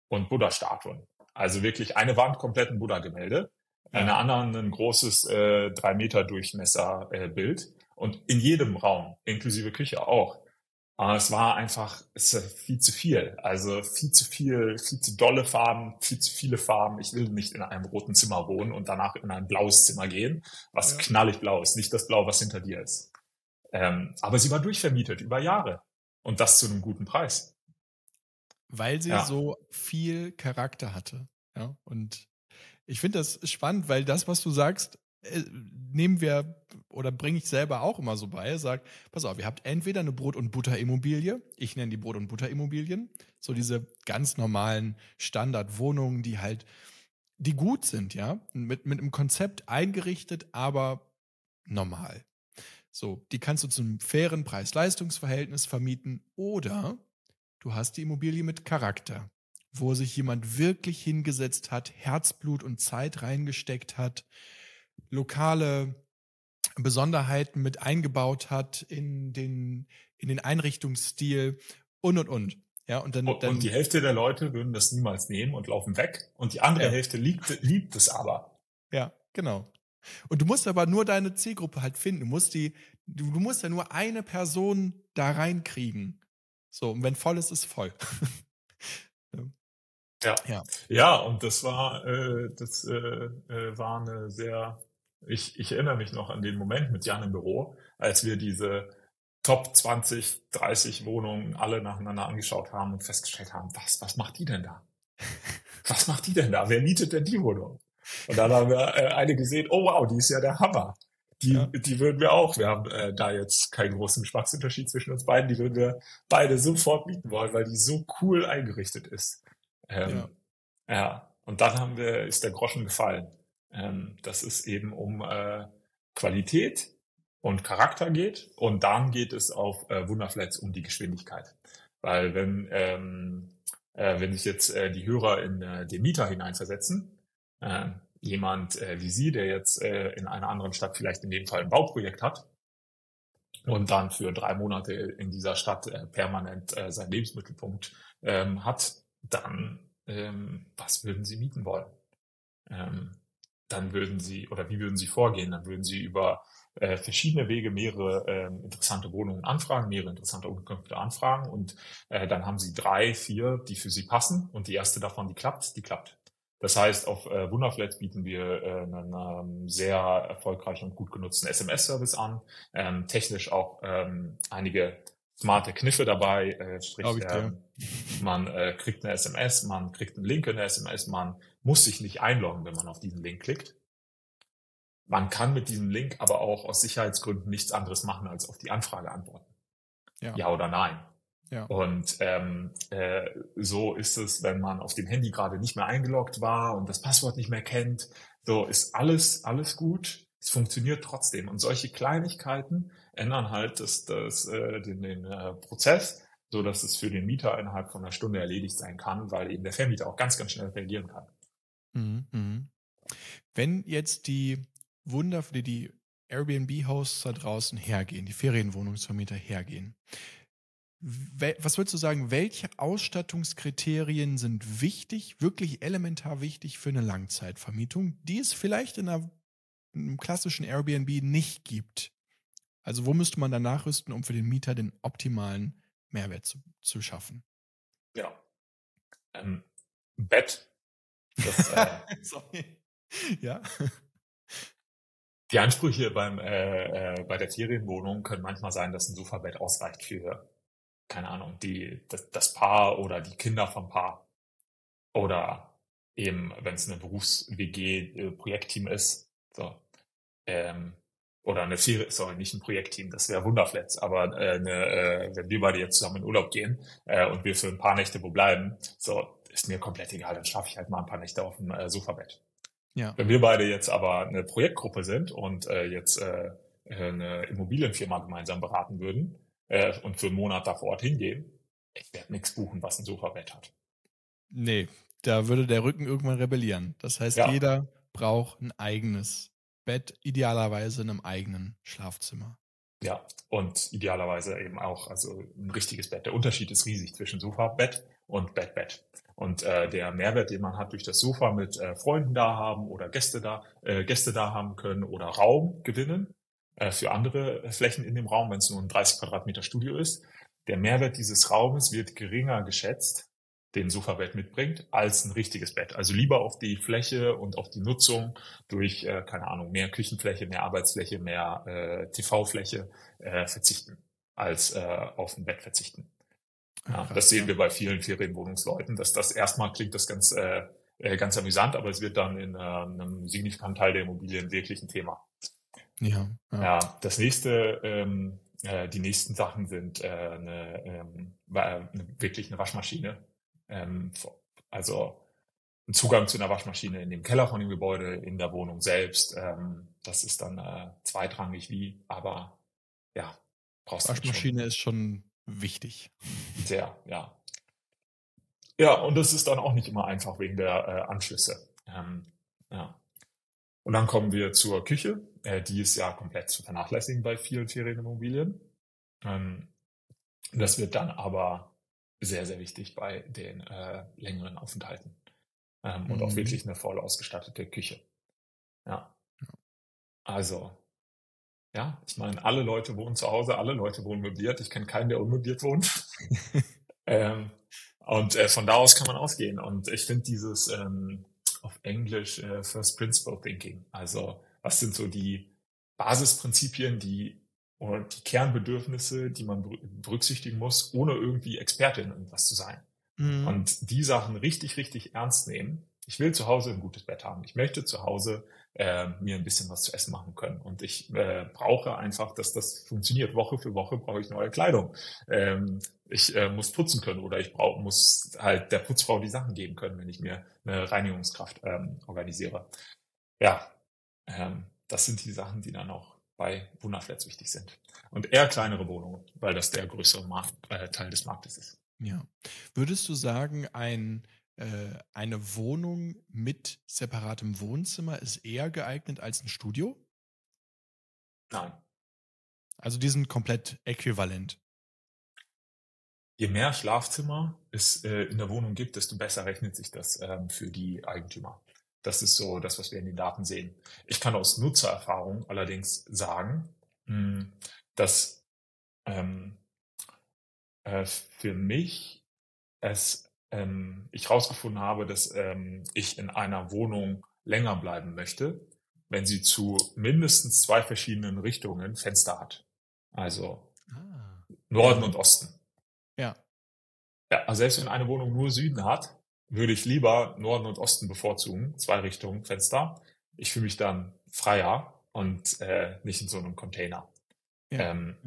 und Buddha-Statuen. Also wirklich eine Wand komplett ein Buddha-Gemälde, Ja. eine anderen ein großes äh, drei Meter Durchmesser äh, Bild. Und in jedem Raum, inklusive Küche auch. Aber es war einfach es ist viel zu viel. Also viel zu viel, viel zu dolle Farben, viel zu viele Farben. Ich will nicht in einem roten Zimmer wohnen und danach in ein blaues Zimmer gehen, was ja. knallig blau ist, nicht das Blau, was hinter dir ist. Ähm, aber sie war durchvermietet über Jahre und das zu einem guten Preis. Weil sie ja. so viel Charakter hatte. Ja, und ich finde das spannend, weil das, was du sagst, nehmen wir oder bringe ich selber auch immer so bei, sagt, pass auf, ihr habt entweder eine Brot- und Butterimmobilie, ich nenne die Brot- und Butterimmobilien, so diese ganz normalen Standardwohnungen, die halt, die gut sind, ja, mit, mit einem Konzept eingerichtet, aber normal. So, die kannst du zum fairen Preis-Leistungs-Verhältnis vermieten oder du hast die Immobilie mit Charakter, wo sich jemand wirklich hingesetzt hat, Herzblut und Zeit reingesteckt hat, lokale Besonderheiten mit eingebaut hat in den, in den Einrichtungsstil und und und. Ja, und, dann, und, dann, und die Hälfte der Leute würden das niemals nehmen und laufen weg. Und die andere ja. Hälfte liebt, liebt es aber. Ja, genau. Und du musst aber nur deine Zielgruppe halt finden. Du musst die, du, du musst ja nur eine Person da reinkriegen. So, und wenn voll ist, ist voll. ja. ja. Ja, und das war, äh, das äh, äh, war eine sehr ich, ich erinnere mich noch an den Moment mit Jan im Büro, als wir diese Top 20, 30 Wohnungen alle nacheinander angeschaut haben und festgestellt haben, was, was macht die denn da? Was macht die denn da? Wer mietet denn die Wohnung? Und dann haben wir äh, eine gesehen, oh wow, die ist ja der Hammer. Die, ja. die würden wir auch. Wir haben äh, da jetzt keinen großen Geschmacksunterschied zwischen uns beiden. Die würden wir beide sofort mieten wollen, weil die so cool eingerichtet ist. Ähm, ja. ja. Und dann haben wir, ist der Groschen gefallen ähm, dass es eben um äh, Qualität und Charakter geht. Und dann geht es auf äh, Wunderflats um die Geschwindigkeit. Weil wenn, ähm, äh, wenn sich jetzt äh, die Hörer in äh, den Mieter hineinversetzen, äh, jemand äh, wie Sie, der jetzt äh, in einer anderen Stadt vielleicht in dem Fall ein Bauprojekt hat und dann für drei Monate in dieser Stadt äh, permanent äh, seinen Lebensmittelpunkt ähm, hat, dann ähm, was würden Sie mieten wollen? Ähm, dann würden sie, oder wie würden sie vorgehen? Dann würden sie über äh, verschiedene Wege mehrere äh, interessante Wohnungen anfragen, mehrere interessante Unterkünfte anfragen und äh, dann haben sie drei, vier, die für sie passen und die erste davon, die klappt, die klappt. Das heißt, auf äh, Wunderflat bieten wir äh, einen ähm, sehr erfolgreichen und gut genutzten SMS-Service an, ähm, technisch auch ähm, einige smarte Kniffe dabei, äh, sprich, äh, man äh, kriegt eine SMS, man kriegt einen Link in der SMS, man muss sich nicht einloggen, wenn man auf diesen Link klickt. Man kann mit diesem Link aber auch aus Sicherheitsgründen nichts anderes machen, als auf die Anfrage antworten. Ja, ja oder nein. Ja. Und ähm, äh, so ist es, wenn man auf dem Handy gerade nicht mehr eingeloggt war und das Passwort nicht mehr kennt. So ist alles, alles gut. Es funktioniert trotzdem. Und solche Kleinigkeiten ändern halt das, das, äh, den, den äh, Prozess, so dass es für den Mieter innerhalb von einer Stunde erledigt sein kann, weil eben der Vermieter auch ganz, ganz schnell reagieren kann. Mhm, mhm. Wenn jetzt die Wunder, die Airbnb-Hosts da draußen hergehen, die Ferienwohnungsvermieter hergehen, was würdest du sagen, welche Ausstattungskriterien sind wichtig, wirklich elementar wichtig für eine Langzeitvermietung, die es vielleicht in einer, einem klassischen Airbnb nicht gibt? Also wo müsste man dann nachrüsten, um für den Mieter den optimalen Mehrwert zu, zu schaffen? Ja. Ähm, Bett das, äh, Sorry. Ja. Die Ansprüche beim, äh, äh, bei der Ferienwohnung können manchmal sein, dass ein Sofabett ausreicht für, keine Ahnung, die, das, das Paar oder die Kinder vom Paar. Oder eben, wenn es eine Berufs-WG-Projektteam äh, ist. So. Ähm, oder eine Ferien, sorry, nicht ein Projektteam, das wäre Wunderflats, aber äh, eine, äh, wenn wir beide jetzt zusammen in Urlaub gehen äh, und wir für ein paar Nächte wo bleiben, so, ist mir komplett egal, dann schlafe ich halt mal ein paar Nächte auf dem äh, Sofabett. Ja. Wenn wir beide jetzt aber eine Projektgruppe sind und äh, jetzt äh, eine Immobilienfirma gemeinsam beraten würden äh, und für einen Monat da vor Ort hingehen, ich werde nichts buchen, was ein Sofabett hat. Nee, da würde der Rücken irgendwann rebellieren. Das heißt, ja. jeder braucht ein eigenes Bett, idealerweise in einem eigenen Schlafzimmer. Ja, und idealerweise eben auch also ein richtiges Bett. Der Unterschied ist riesig zwischen Sofa-Bett und Bett-Bett. Und äh, der Mehrwert, den man hat durch das Sofa mit äh, Freunden da haben oder Gäste da, äh, Gäste da haben können oder Raum gewinnen, äh, für andere Flächen in dem Raum, wenn es nur ein 30 Quadratmeter Studio ist. Der Mehrwert dieses Raumes wird geringer geschätzt, den Sofabett mitbringt, als ein richtiges Bett. Also lieber auf die Fläche und auf die Nutzung durch, äh, keine Ahnung, mehr Küchenfläche, mehr Arbeitsfläche, mehr äh, TV-Fläche äh, verzichten, als äh, auf ein Bett verzichten. Ja, das sehen wir bei vielen Ferienwohnungsleuten, dass das erstmal klingt das ganz, äh, äh, ganz amüsant, aber es wird dann in äh, einem signifikanten Teil der Immobilien wirklich ein Thema. Ja, ja. Ja, das nächste, ähm, äh, die nächsten Sachen sind äh, eine, ähm, eine, wirklich eine Waschmaschine. Ähm, also ein Zugang zu einer Waschmaschine in dem Keller von dem Gebäude, in der Wohnung selbst. Ähm, das ist dann äh, zweitrangig wie, aber ja, brauchst du schon Waschmaschine ist schon wichtig. sehr, ja. Ja, und das ist dann auch nicht immer einfach wegen der äh, Anschlüsse. Ähm, ja. Und dann kommen wir zur Küche. Äh, die ist ja komplett zu vernachlässigen bei vielen Ferienimmobilien. Ähm, das wird dann aber sehr, sehr wichtig bei den äh, längeren Aufenthalten. Ähm, Und auch Mhm. wirklich eine voll ausgestattete Küche. Ja. Also, ja, ich meine, alle Leute wohnen zu Hause, alle Leute wohnen möbliert. Ich kenne keinen, der unmöbliert wohnt. ähm, und äh, von da aus kann man ausgehen. Und ich finde dieses ähm, auf Englisch äh, First Principle Thinking. Also, was sind so die Basisprinzipien, die oder die Kernbedürfnisse, die man ber- berücksichtigen muss, ohne irgendwie Experte in irgendwas zu sein. Mhm. Und die Sachen richtig, richtig ernst nehmen. Ich will zu Hause ein gutes Bett haben. Ich möchte zu Hause äh, mir ein bisschen was zu essen machen können. Und ich äh, brauche einfach, dass das funktioniert. Woche für Woche brauche ich neue Kleidung. Ähm, ich äh, muss putzen können oder ich brauch, muss halt der Putzfrau die Sachen geben können, wenn ich mir eine Reinigungskraft ähm, organisiere. Ja, ähm, das sind die Sachen, die dann auch bei Wunderflats wichtig sind. Und eher kleinere Wohnungen, weil das der größere Markt, äh, Teil des Marktes ist. Ja. Würdest du sagen, ein, äh, eine Wohnung mit separatem Wohnzimmer ist eher geeignet als ein Studio? Nein. Also die sind komplett äquivalent. Je mehr Schlafzimmer es äh, in der Wohnung gibt, desto besser rechnet sich das ähm, für die Eigentümer. Das ist so das, was wir in den Daten sehen. Ich kann aus Nutzererfahrung allerdings sagen, mh, dass ähm, äh, für mich es ähm, ich herausgefunden habe, dass ähm, ich in einer Wohnung länger bleiben möchte, wenn sie zu mindestens zwei verschiedenen Richtungen Fenster hat. Also Ah. Norden und Osten. Ja. Ja, also selbst wenn eine Wohnung nur Süden hat, würde ich lieber Norden und Osten bevorzugen, zwei Richtungen Fenster. Ich fühle mich dann freier und äh, nicht in so einem Container. Ja, ähm,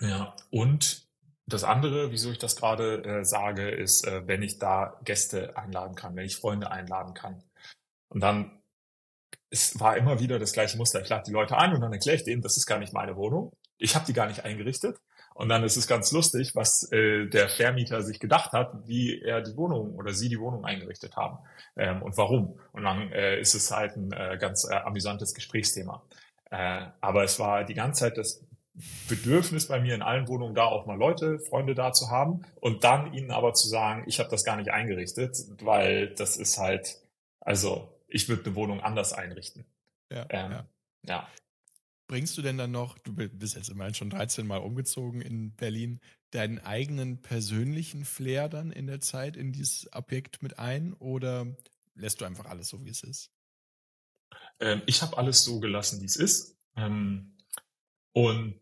ja. ja. Und das andere, wieso ich das gerade äh, sage, ist, äh, wenn ich da Gäste einladen kann, wenn ich Freunde einladen kann. Und dann es war immer wieder das gleiche Muster. Ich lade die Leute ein und dann erkläre ich denen, das ist gar nicht meine Wohnung. Ich habe die gar nicht eingerichtet. Und dann ist es ganz lustig, was äh, der Vermieter sich gedacht hat, wie er die Wohnung oder sie die Wohnung eingerichtet haben ähm, und warum. Und dann äh, ist es halt ein äh, ganz äh, amüsantes Gesprächsthema. Äh, aber es war die ganze Zeit das Bedürfnis bei mir in allen Wohnungen da auch mal Leute, Freunde da zu haben und dann ihnen aber zu sagen, ich habe das gar nicht eingerichtet, weil das ist halt, also ich würde eine Wohnung anders einrichten. Ja, Ähm, ja. ja. Bringst du denn dann noch, du bist jetzt immerhin schon 13 Mal umgezogen in Berlin, deinen eigenen persönlichen Flair dann in der Zeit in dieses Objekt mit ein oder lässt du einfach alles so, wie es ist? Ähm, ich habe alles so gelassen, wie es ist. Ähm, und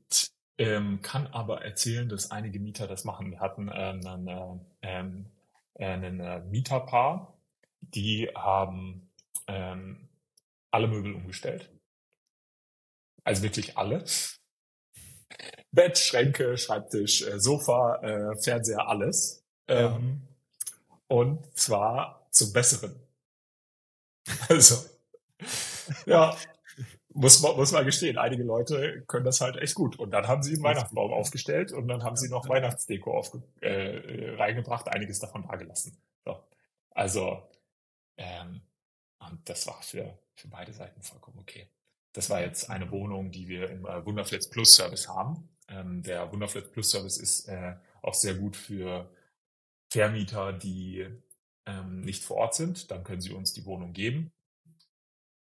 ähm, kann aber erzählen, dass einige Mieter das machen. Wir hatten ähm, äh, ähm, äh, einen äh, Mieterpaar, die haben ähm, alle Möbel umgestellt. Also wirklich alle. Bett, Schränke, Schreibtisch, äh, Sofa, äh, Fernseher, alles. Ja. Ähm, und zwar zum Besseren. Also, ja, muss man, muss man gestehen, einige Leute können das halt echt gut. Und dann haben sie einen Weihnachtsbaum aufgestellt und dann haben sie noch Weihnachtsdeko aufge äh, reingebracht, einiges davon dagelassen. So. Also, ähm, und das war für, für beide Seiten vollkommen okay. Das war jetzt eine Wohnung, die wir im äh, Wunderflats Plus Service haben. Ähm, der Wunderflats Plus Service ist äh, auch sehr gut für Vermieter, die ähm, nicht vor Ort sind. Dann können sie uns die Wohnung geben.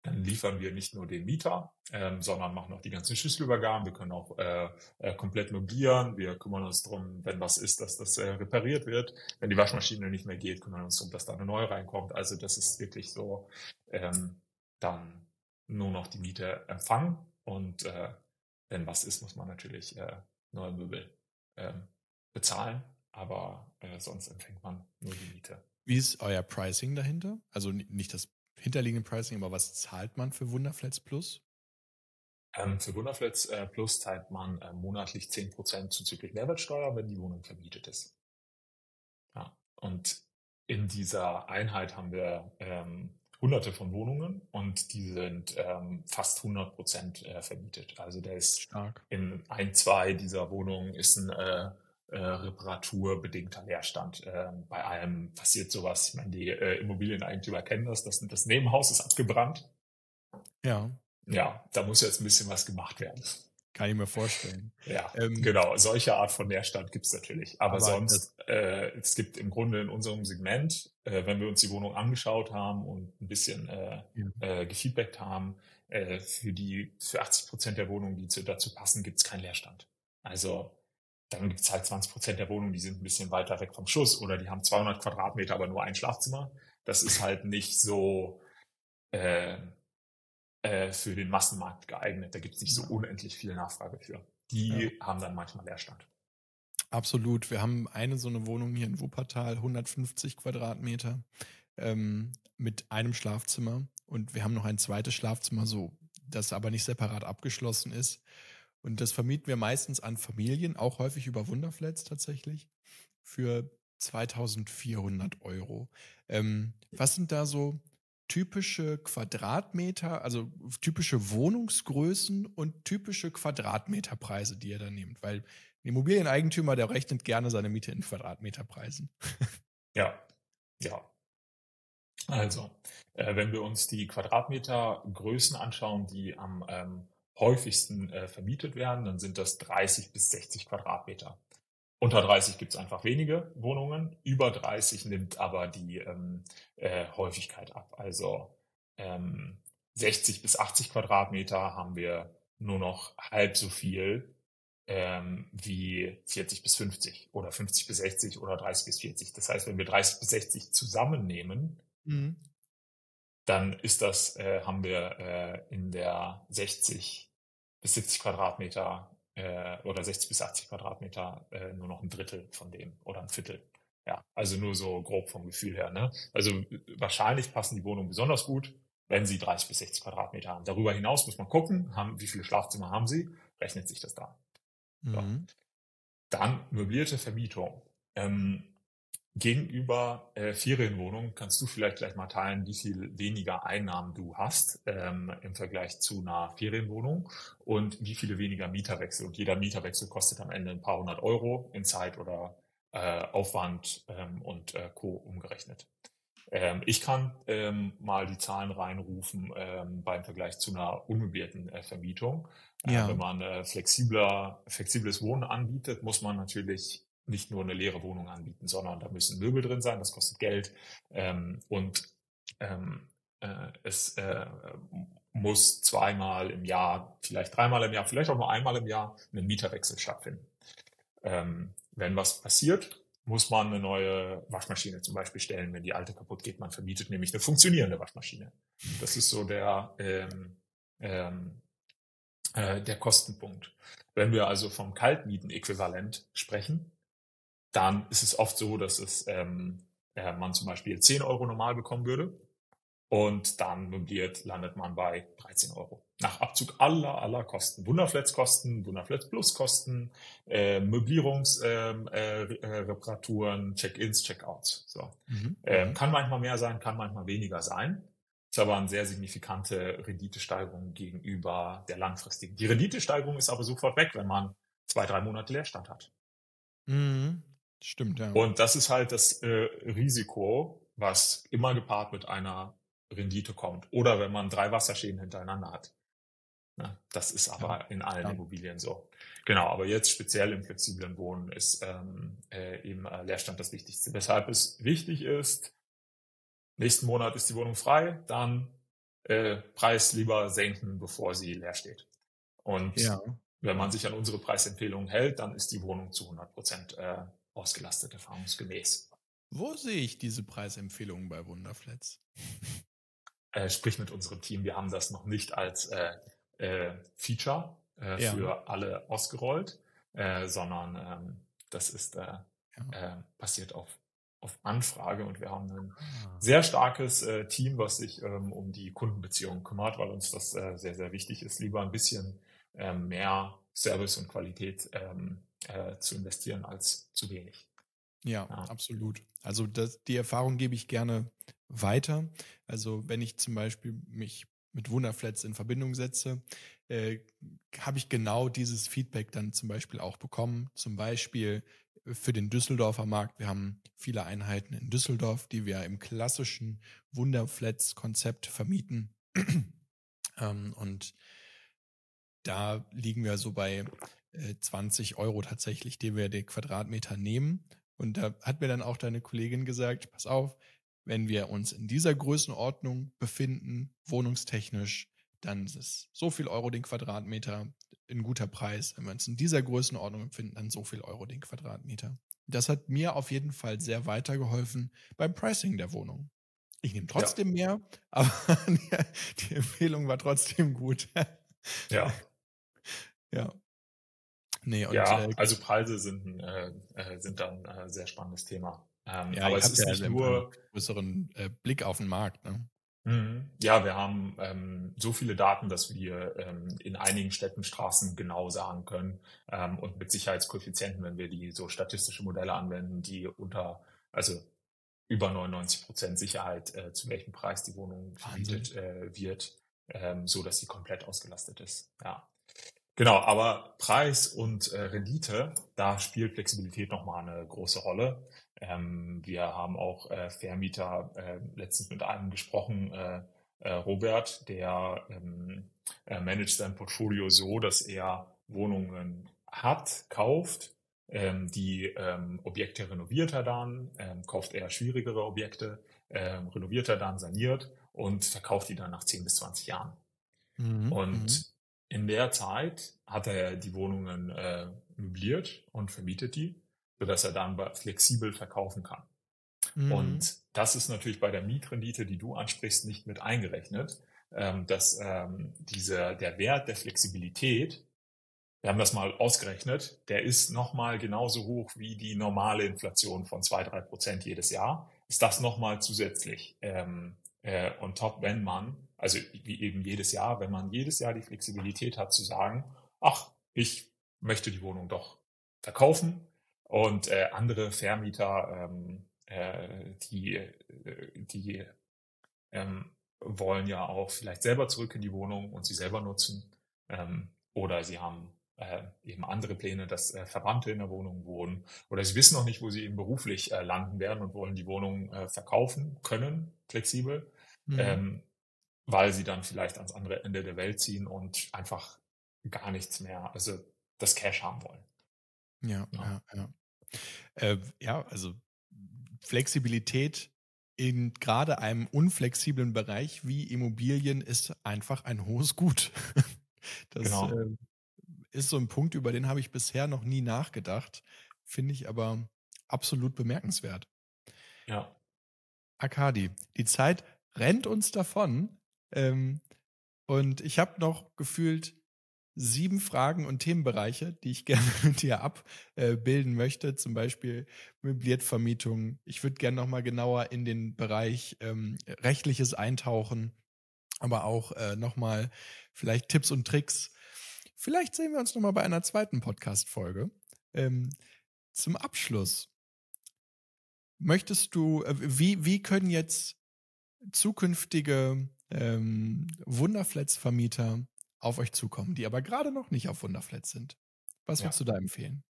dann liefern wir nicht nur den Mieter, ähm, sondern machen auch die ganzen Schlüsselübergaben. Wir können auch äh, äh, komplett möblieren. Wir kümmern uns darum, wenn was ist, dass das äh, repariert wird. Wenn die Waschmaschine nicht mehr geht, kümmern wir uns darum, dass da eine neue reinkommt. Also das ist wirklich so ähm, dann nur noch die Miete empfangen. Und äh, wenn was ist, muss man natürlich äh, neue Möbel äh, bezahlen. Aber äh, sonst empfängt man nur die Miete. Wie ist euer Pricing dahinter? Also nicht das hinterliegende Pricing, aber was zahlt man für Wunderflats Plus? Ähm, für Wunderflats äh, Plus zahlt man äh, monatlich 10% zuzüglich Mehrwertsteuer, wenn die Wohnung vermietet ist. Ja. Und in dieser Einheit haben wir ähm, hunderte von Wohnungen und die sind ähm, fast 100% äh, vermietet. Also der ist Stark. in ein, zwei dieser Wohnungen ist ein äh, äh, reparaturbedingter Leerstand. Äh, bei einem passiert sowas. Ich meine, die äh, Immobilieneigentümer kennen das, das. Das Nebenhaus ist abgebrannt. Ja. Ja, da muss jetzt ein bisschen was gemacht werden. Kann ich mir vorstellen. Ja, ähm, genau. Solche Art von Leerstand gibt's natürlich. Aber, aber sonst, äh, es gibt im Grunde in unserem Segment, äh, wenn wir uns die Wohnung angeschaut haben und ein bisschen äh, ja. äh, gefeedbackt haben, äh, für die für 80 Prozent der Wohnungen, die zu, dazu passen, gibt's keinen Leerstand. Also dann gibt es halt 20 Prozent der Wohnungen, die sind ein bisschen weiter weg vom Schuss oder die haben 200 Quadratmeter, aber nur ein Schlafzimmer. Das ist halt nicht so äh, äh, für den Massenmarkt geeignet. Da gibt es nicht so unendlich viel Nachfrage für. Die ja. haben dann manchmal Leerstand. Absolut. Wir haben eine so eine Wohnung hier in Wuppertal, 150 Quadratmeter ähm, mit einem Schlafzimmer. Und wir haben noch ein zweites Schlafzimmer, so das aber nicht separat abgeschlossen ist. Und das vermieten wir meistens an Familien, auch häufig über Wunderflats tatsächlich, für 2400 Euro. Ähm, was sind da so typische Quadratmeter, also typische Wohnungsgrößen und typische Quadratmeterpreise, die ihr da nehmt? Weil ein Immobilieneigentümer, der rechnet gerne seine Miete in Quadratmeterpreisen. Ja, ja. Also, äh, wenn wir uns die Quadratmetergrößen anschauen, die am ähm, häufigsten äh, vermietet werden, dann sind das 30 bis 60 Quadratmeter. Unter 30 gibt es einfach wenige Wohnungen, über 30 nimmt aber die ähm, äh, Häufigkeit ab. Also ähm, 60 bis 80 Quadratmeter haben wir nur noch halb so viel ähm, wie 40 bis 50 oder 50 bis 60 oder 30 bis 40. Das heißt, wenn wir 30 bis 60 zusammennehmen, mhm dann ist das, äh, haben wir äh, in der 60 bis 70 Quadratmeter äh, oder 60 bis 80 Quadratmeter äh, nur noch ein Drittel von dem oder ein Viertel. Ja, also nur so grob vom Gefühl her. Ne? Also wahrscheinlich passen die Wohnungen besonders gut, wenn sie 30 bis 60 Quadratmeter haben. Darüber hinaus muss man gucken, haben, wie viele Schlafzimmer haben sie, rechnet sich das da. So. Mhm. Dann möblierte Vermietung. Ähm, Gegenüber äh, Ferienwohnungen kannst du vielleicht gleich mal teilen, wie viel weniger Einnahmen du hast ähm, im Vergleich zu einer Ferienwohnung und wie viele weniger Mieterwechsel. Und jeder Mieterwechsel kostet am Ende ein paar hundert Euro in Zeit oder äh, Aufwand ähm, und äh, Co. umgerechnet. Ähm, ich kann ähm, mal die Zahlen reinrufen ähm, beim Vergleich zu einer unmöblierten äh, Vermietung. Äh, ja. wenn man äh, flexibler, flexibles Wohnen anbietet, muss man natürlich nicht nur eine leere Wohnung anbieten, sondern da müssen Möbel drin sein, das kostet Geld ähm, und ähm, äh, es äh, muss zweimal im Jahr, vielleicht dreimal im Jahr, vielleicht auch nur einmal im Jahr ein Mieterwechsel stattfinden. Ähm, wenn was passiert, muss man eine neue Waschmaschine zum Beispiel stellen, wenn die alte kaputt geht. Man vermietet nämlich eine funktionierende Waschmaschine. Das ist so der, ähm, ähm, äh, der Kostenpunkt. Wenn wir also vom Kaltmieten-Äquivalent sprechen, dann ist es oft so, dass es ähm, äh, man zum Beispiel 10 Euro normal bekommen würde und dann möbliert landet man bei 13 Euro. Nach Abzug aller, aller Kosten. Wunderflats-Kosten, Wunderflats-Plus-Kosten, äh, Möblierungsreparaturen, ähm, äh, äh, Check-ins, Check-outs. So. Mhm. Ähm, kann manchmal mehr sein, kann manchmal weniger sein. Ist aber eine sehr signifikante Renditesteigerung gegenüber der langfristigen. Die Renditesteigerung ist aber sofort weg, wenn man zwei, drei Monate Leerstand hat. Mhm. Stimmt, ja. Und das ist halt das äh, Risiko, was immer gepaart mit einer Rendite kommt. Oder wenn man drei Wasserschäden hintereinander hat. Ja, das ist aber ja, in allen ja. Immobilien so. Genau, aber jetzt speziell im flexiblen Wohnen ist ähm, äh, eben äh, Leerstand das Wichtigste. Weshalb es wichtig ist, nächsten Monat ist die Wohnung frei, dann äh, Preis lieber senken, bevor sie leer steht. Und wenn man sich an unsere Preisempfehlungen hält, dann ist die Wohnung zu 100 Prozent äh, ausgelastet, erfahrungsgemäß. Wo sehe ich diese Preisempfehlungen bei Wunderflats? Äh, sprich mit unserem Team, wir haben das noch nicht als äh, äh, Feature äh, Ja. für alle ausgerollt, äh, sondern ähm, das ist äh, Ja. äh, basiert auf, auf Anfrage und wir haben ein Ah. sehr starkes äh, Team, was sich ähm, um die Kundenbeziehungen kümmert, weil uns das äh, sehr, sehr wichtig ist, lieber ein bisschen ähm, mehr Service und Qualität ähm, äh, zu investieren als zu wenig. Ja, Ja. absolut. Also das, die Erfahrung gebe ich gerne weiter. Also wenn ich zum Beispiel mich mit Wunderflats in Verbindung setze, äh, habe ich genau dieses Feedback dann zum Beispiel auch bekommen. Zum Beispiel für den Düsseldorfer Markt. Wir haben viele Einheiten in Düsseldorf, die wir im klassischen Wunderflats-Konzept vermieten. ähm, und da liegen wir so bei äh, 20 Euro tatsächlich, die wir den Quadratmeter nehmen. Und da hat mir dann auch deine Kollegin gesagt, pass auf, wenn wir uns in dieser Größenordnung befinden, wohnungstechnisch, dann ist es so viel Euro den Quadratmeter, ein guter Preis. Wenn wir uns in dieser Größenordnung befinden, dann so viel Euro den Quadratmeter. Das hat mir auf jeden Fall sehr weitergeholfen beim Pricing der Wohnung. Ich nehme trotzdem mehr, aber die Empfehlung war trotzdem gut. Ja, ja. Nee, und ja äh, also Preise sind, ein, äh, äh, sind dann ein äh, sehr spannendes Thema. Ähm, ja, aber es ist ja nicht also nur, einen größeren äh, Blick auf den Markt. Ne? Mhm. Ja, wir haben ähm, so viele Daten, dass wir ähm, in einigen Städten Straßen genau sagen können ähm, und mit Sicherheitskoeffizienten, wenn wir die so statistische Modelle anwenden, die unter, also über 99 Prozent Sicherheit, äh, zu welchem Preis die Wohnung vermietet wird, ähm, so dass sie komplett ausgelastet ist. Ja. Genau, aber Preis und äh, Rendite, da spielt Flexibilität nochmal eine große Rolle. Ähm, wir haben auch äh, Vermieter äh, letztens mit einem gesprochen, äh, äh, Robert, der ähm, äh, managt sein Portfolio so, dass er Wohnungen hat, kauft, ähm, die ähm, Objekte renoviert er dann, ähm, kauft er schwierigere Objekte, ähm, renoviert er dann, saniert und verkauft die dann nach 10 bis 20 Jahren. Mhm, Und in der Zeit hat er die Wohnungen äh, möbliert und vermietet die, sodass er dann flexibel verkaufen kann. mhm. Und das ist natürlich bei der Mietrendite, die du ansprichst, nicht mit eingerechnet, ähm, dass ähm, diese, der Wert der Flexibilität, wir haben das mal ausgerechnet, der ist nochmal genauso hoch wie die normale Inflation von zwei drei Prozent jedes Jahr. Ist das nochmal zusätzlich ähm, äh, on top, wenn man, also wie eben jedes Jahr, wenn man jedes Jahr die Flexibilität hat zu sagen, ach, ich möchte die Wohnung doch verkaufen und äh, andere Vermieter, ähm, äh, die, äh, die ähm, wollen ja auch vielleicht selber zurück in die Wohnung und sie selber nutzen. Ähm, oder sie haben äh, eben andere Pläne, dass äh, Verwandte in der Wohnung wohnen. Oder sie wissen noch nicht, wo sie eben beruflich äh, landen werden und wollen die Wohnung äh, verkaufen können, flexibel, Mhm. ähm, weil sie dann vielleicht ans andere Ende der Welt ziehen und einfach gar nichts mehr, also das Cash haben wollen. Ja, Ja. ja, ja. Äh, ja, also Flexibilität in gerade einem unflexiblen Bereich wie Immobilien ist einfach ein hohes Gut. Das Genau. äh, ist so ein Punkt, über den habe ich bisher noch nie nachgedacht, finde ich aber absolut bemerkenswert. Ja. Akadi, die Zeit rennt uns davon. Ähm, und ich habe noch gefühlt sieben Fragen und Themenbereiche, die ich gerne mit dir abbilden möchte. Zum Beispiel Möbliertvermietung. Ich würde gerne noch mal genauer in den Bereich ähm, rechtliches eintauchen, aber auch äh, noch mal vielleicht Tipps und Tricks. Vielleicht sehen wir uns noch mal bei einer zweiten Podcast-Folge. Ähm, zum Abschluss möchtest du, äh, wie, wie können jetzt zukünftige ähm, Wunderflats-Vermieter auf euch zukommen, die aber gerade noch nicht auf Wunderflats sind? Was Ja. würdest du da empfehlen?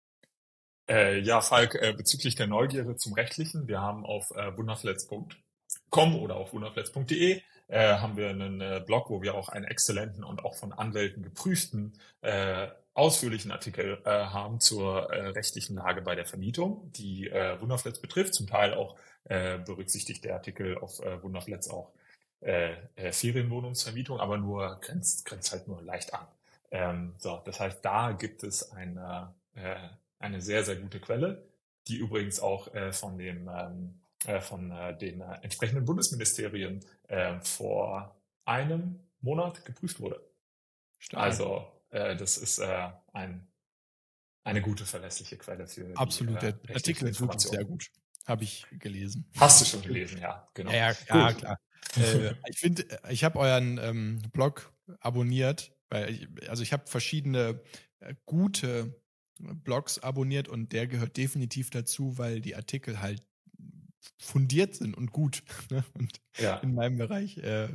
Äh, ja, Falk, äh, bezüglich der Neugierde zum Rechtlichen, wir haben auf äh, wunderflats.com oder auf wunderflats.de äh, haben wir einen äh, Blog, wo wir auch einen exzellenten und auch von Anwälten geprüften äh, ausführlichen Artikel äh, haben zur äh, rechtlichen Lage bei der Vermietung, die äh, Wunderflats betrifft. Zum Teil auch äh, berücksichtigt der Artikel auf äh, Wunderflats auch äh, äh, Ferienwohnungsvermietung, aber nur grenzt, grenzt halt nur leicht an. Ähm, so, das heißt, da gibt es eine, äh, eine sehr, sehr gute Quelle, die übrigens auch äh, von dem ähm, äh, von äh, den äh, entsprechenden Bundesministerien äh, vor einem Monat geprüft wurde. Stark. Also äh, das ist äh, ein, eine gute, verlässliche Quelle für Absolut, die, äh, der Artikel ist wirklich sehr gut. Habe ich gelesen. Hast du schon gelesen, ja, genau. Ja, ja klar. Äh, ich finde, ich habe euren ähm, Blog abonniert, weil ich, also ich habe verschiedene äh, gute Blogs abonniert und der gehört definitiv dazu, weil die Artikel halt fundiert sind und gut ne? und ja. in meinem Bereich äh,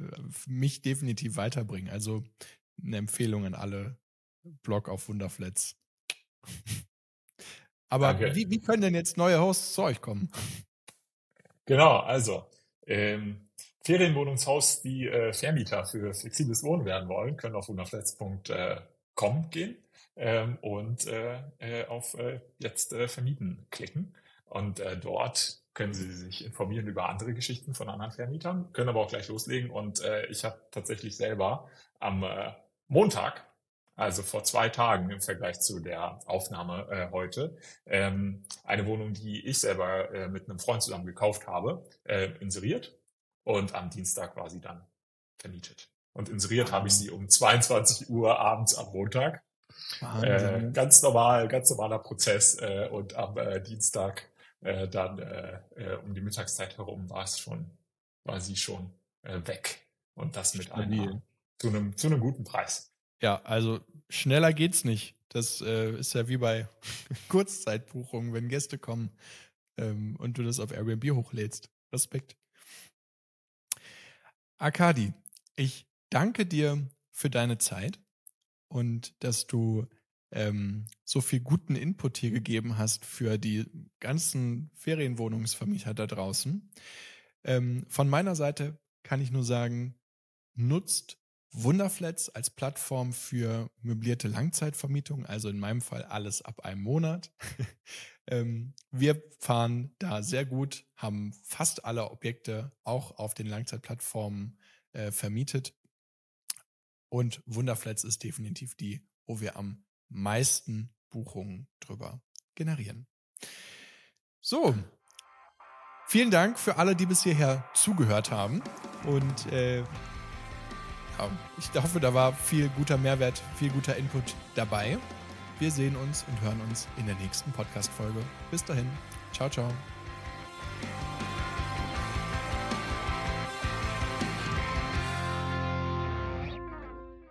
mich definitiv weiterbringen. Also eine Empfehlung an alle Blog auf Wunderflats. Aber wie, wie können denn jetzt neue Hosts zu euch kommen? Genau, also ähm, Ferienwohnungshaus, die äh, Vermieter für flexibles Wohnen werden wollen, können auf wunderflats.com gehen ähm, und äh, äh, auf äh, jetzt äh, vermieten klicken. Und äh, dort können Sie sich informieren über andere Geschichten von anderen Vermietern, können aber auch gleich loslegen. Und äh, ich habe tatsächlich selber am äh, Montag, also vor zwei Tagen im Vergleich zu der Aufnahme äh, heute, ähm, eine Wohnung, die ich selber äh, mit einem Freund zusammen gekauft habe, äh, inseriert und am Dienstag quasi dann vermietet. Und inseriert habe ich sie um 22 Uhr abends am Montag. Äh, ganz normal, ganz normaler Prozess. Äh, und am äh, Dienstag äh, dann äh, äh, um die Mittagszeit herum war es schon, war sie schon weg. Und das mit einem, zu einem, zu einem guten Preis. Ja, also schneller geht's nicht. Das ist ja wie bei Kurzzeitbuchungen, wenn Gäste kommen ähm, und du das auf Airbnb hochlädst. Respekt. Akadi, ich danke dir für deine Zeit und dass du ähm, so viel guten Input hier gegeben hast für die ganzen Ferienwohnungsvermieter da draußen. Ähm, von meiner Seite kann ich nur sagen, nutzt Wunderflats als Plattform für möblierte Langzeitvermietung, also in meinem Fall alles ab einem Monat. ähm, wir fahren da sehr gut, haben fast alle Objekte auch auf den Langzeitplattformen äh, vermietet. Und Wunderflats ist definitiv die, wo wir am meisten Buchungen drüber generieren. So, vielen Dank für alle, die bis hierher zugehört haben. Und äh, ich hoffe, da war viel guter Mehrwert, viel guter Input dabei. Wir sehen uns und hören uns in der nächsten Podcast-Folge. Bis dahin. Ciao, ciao.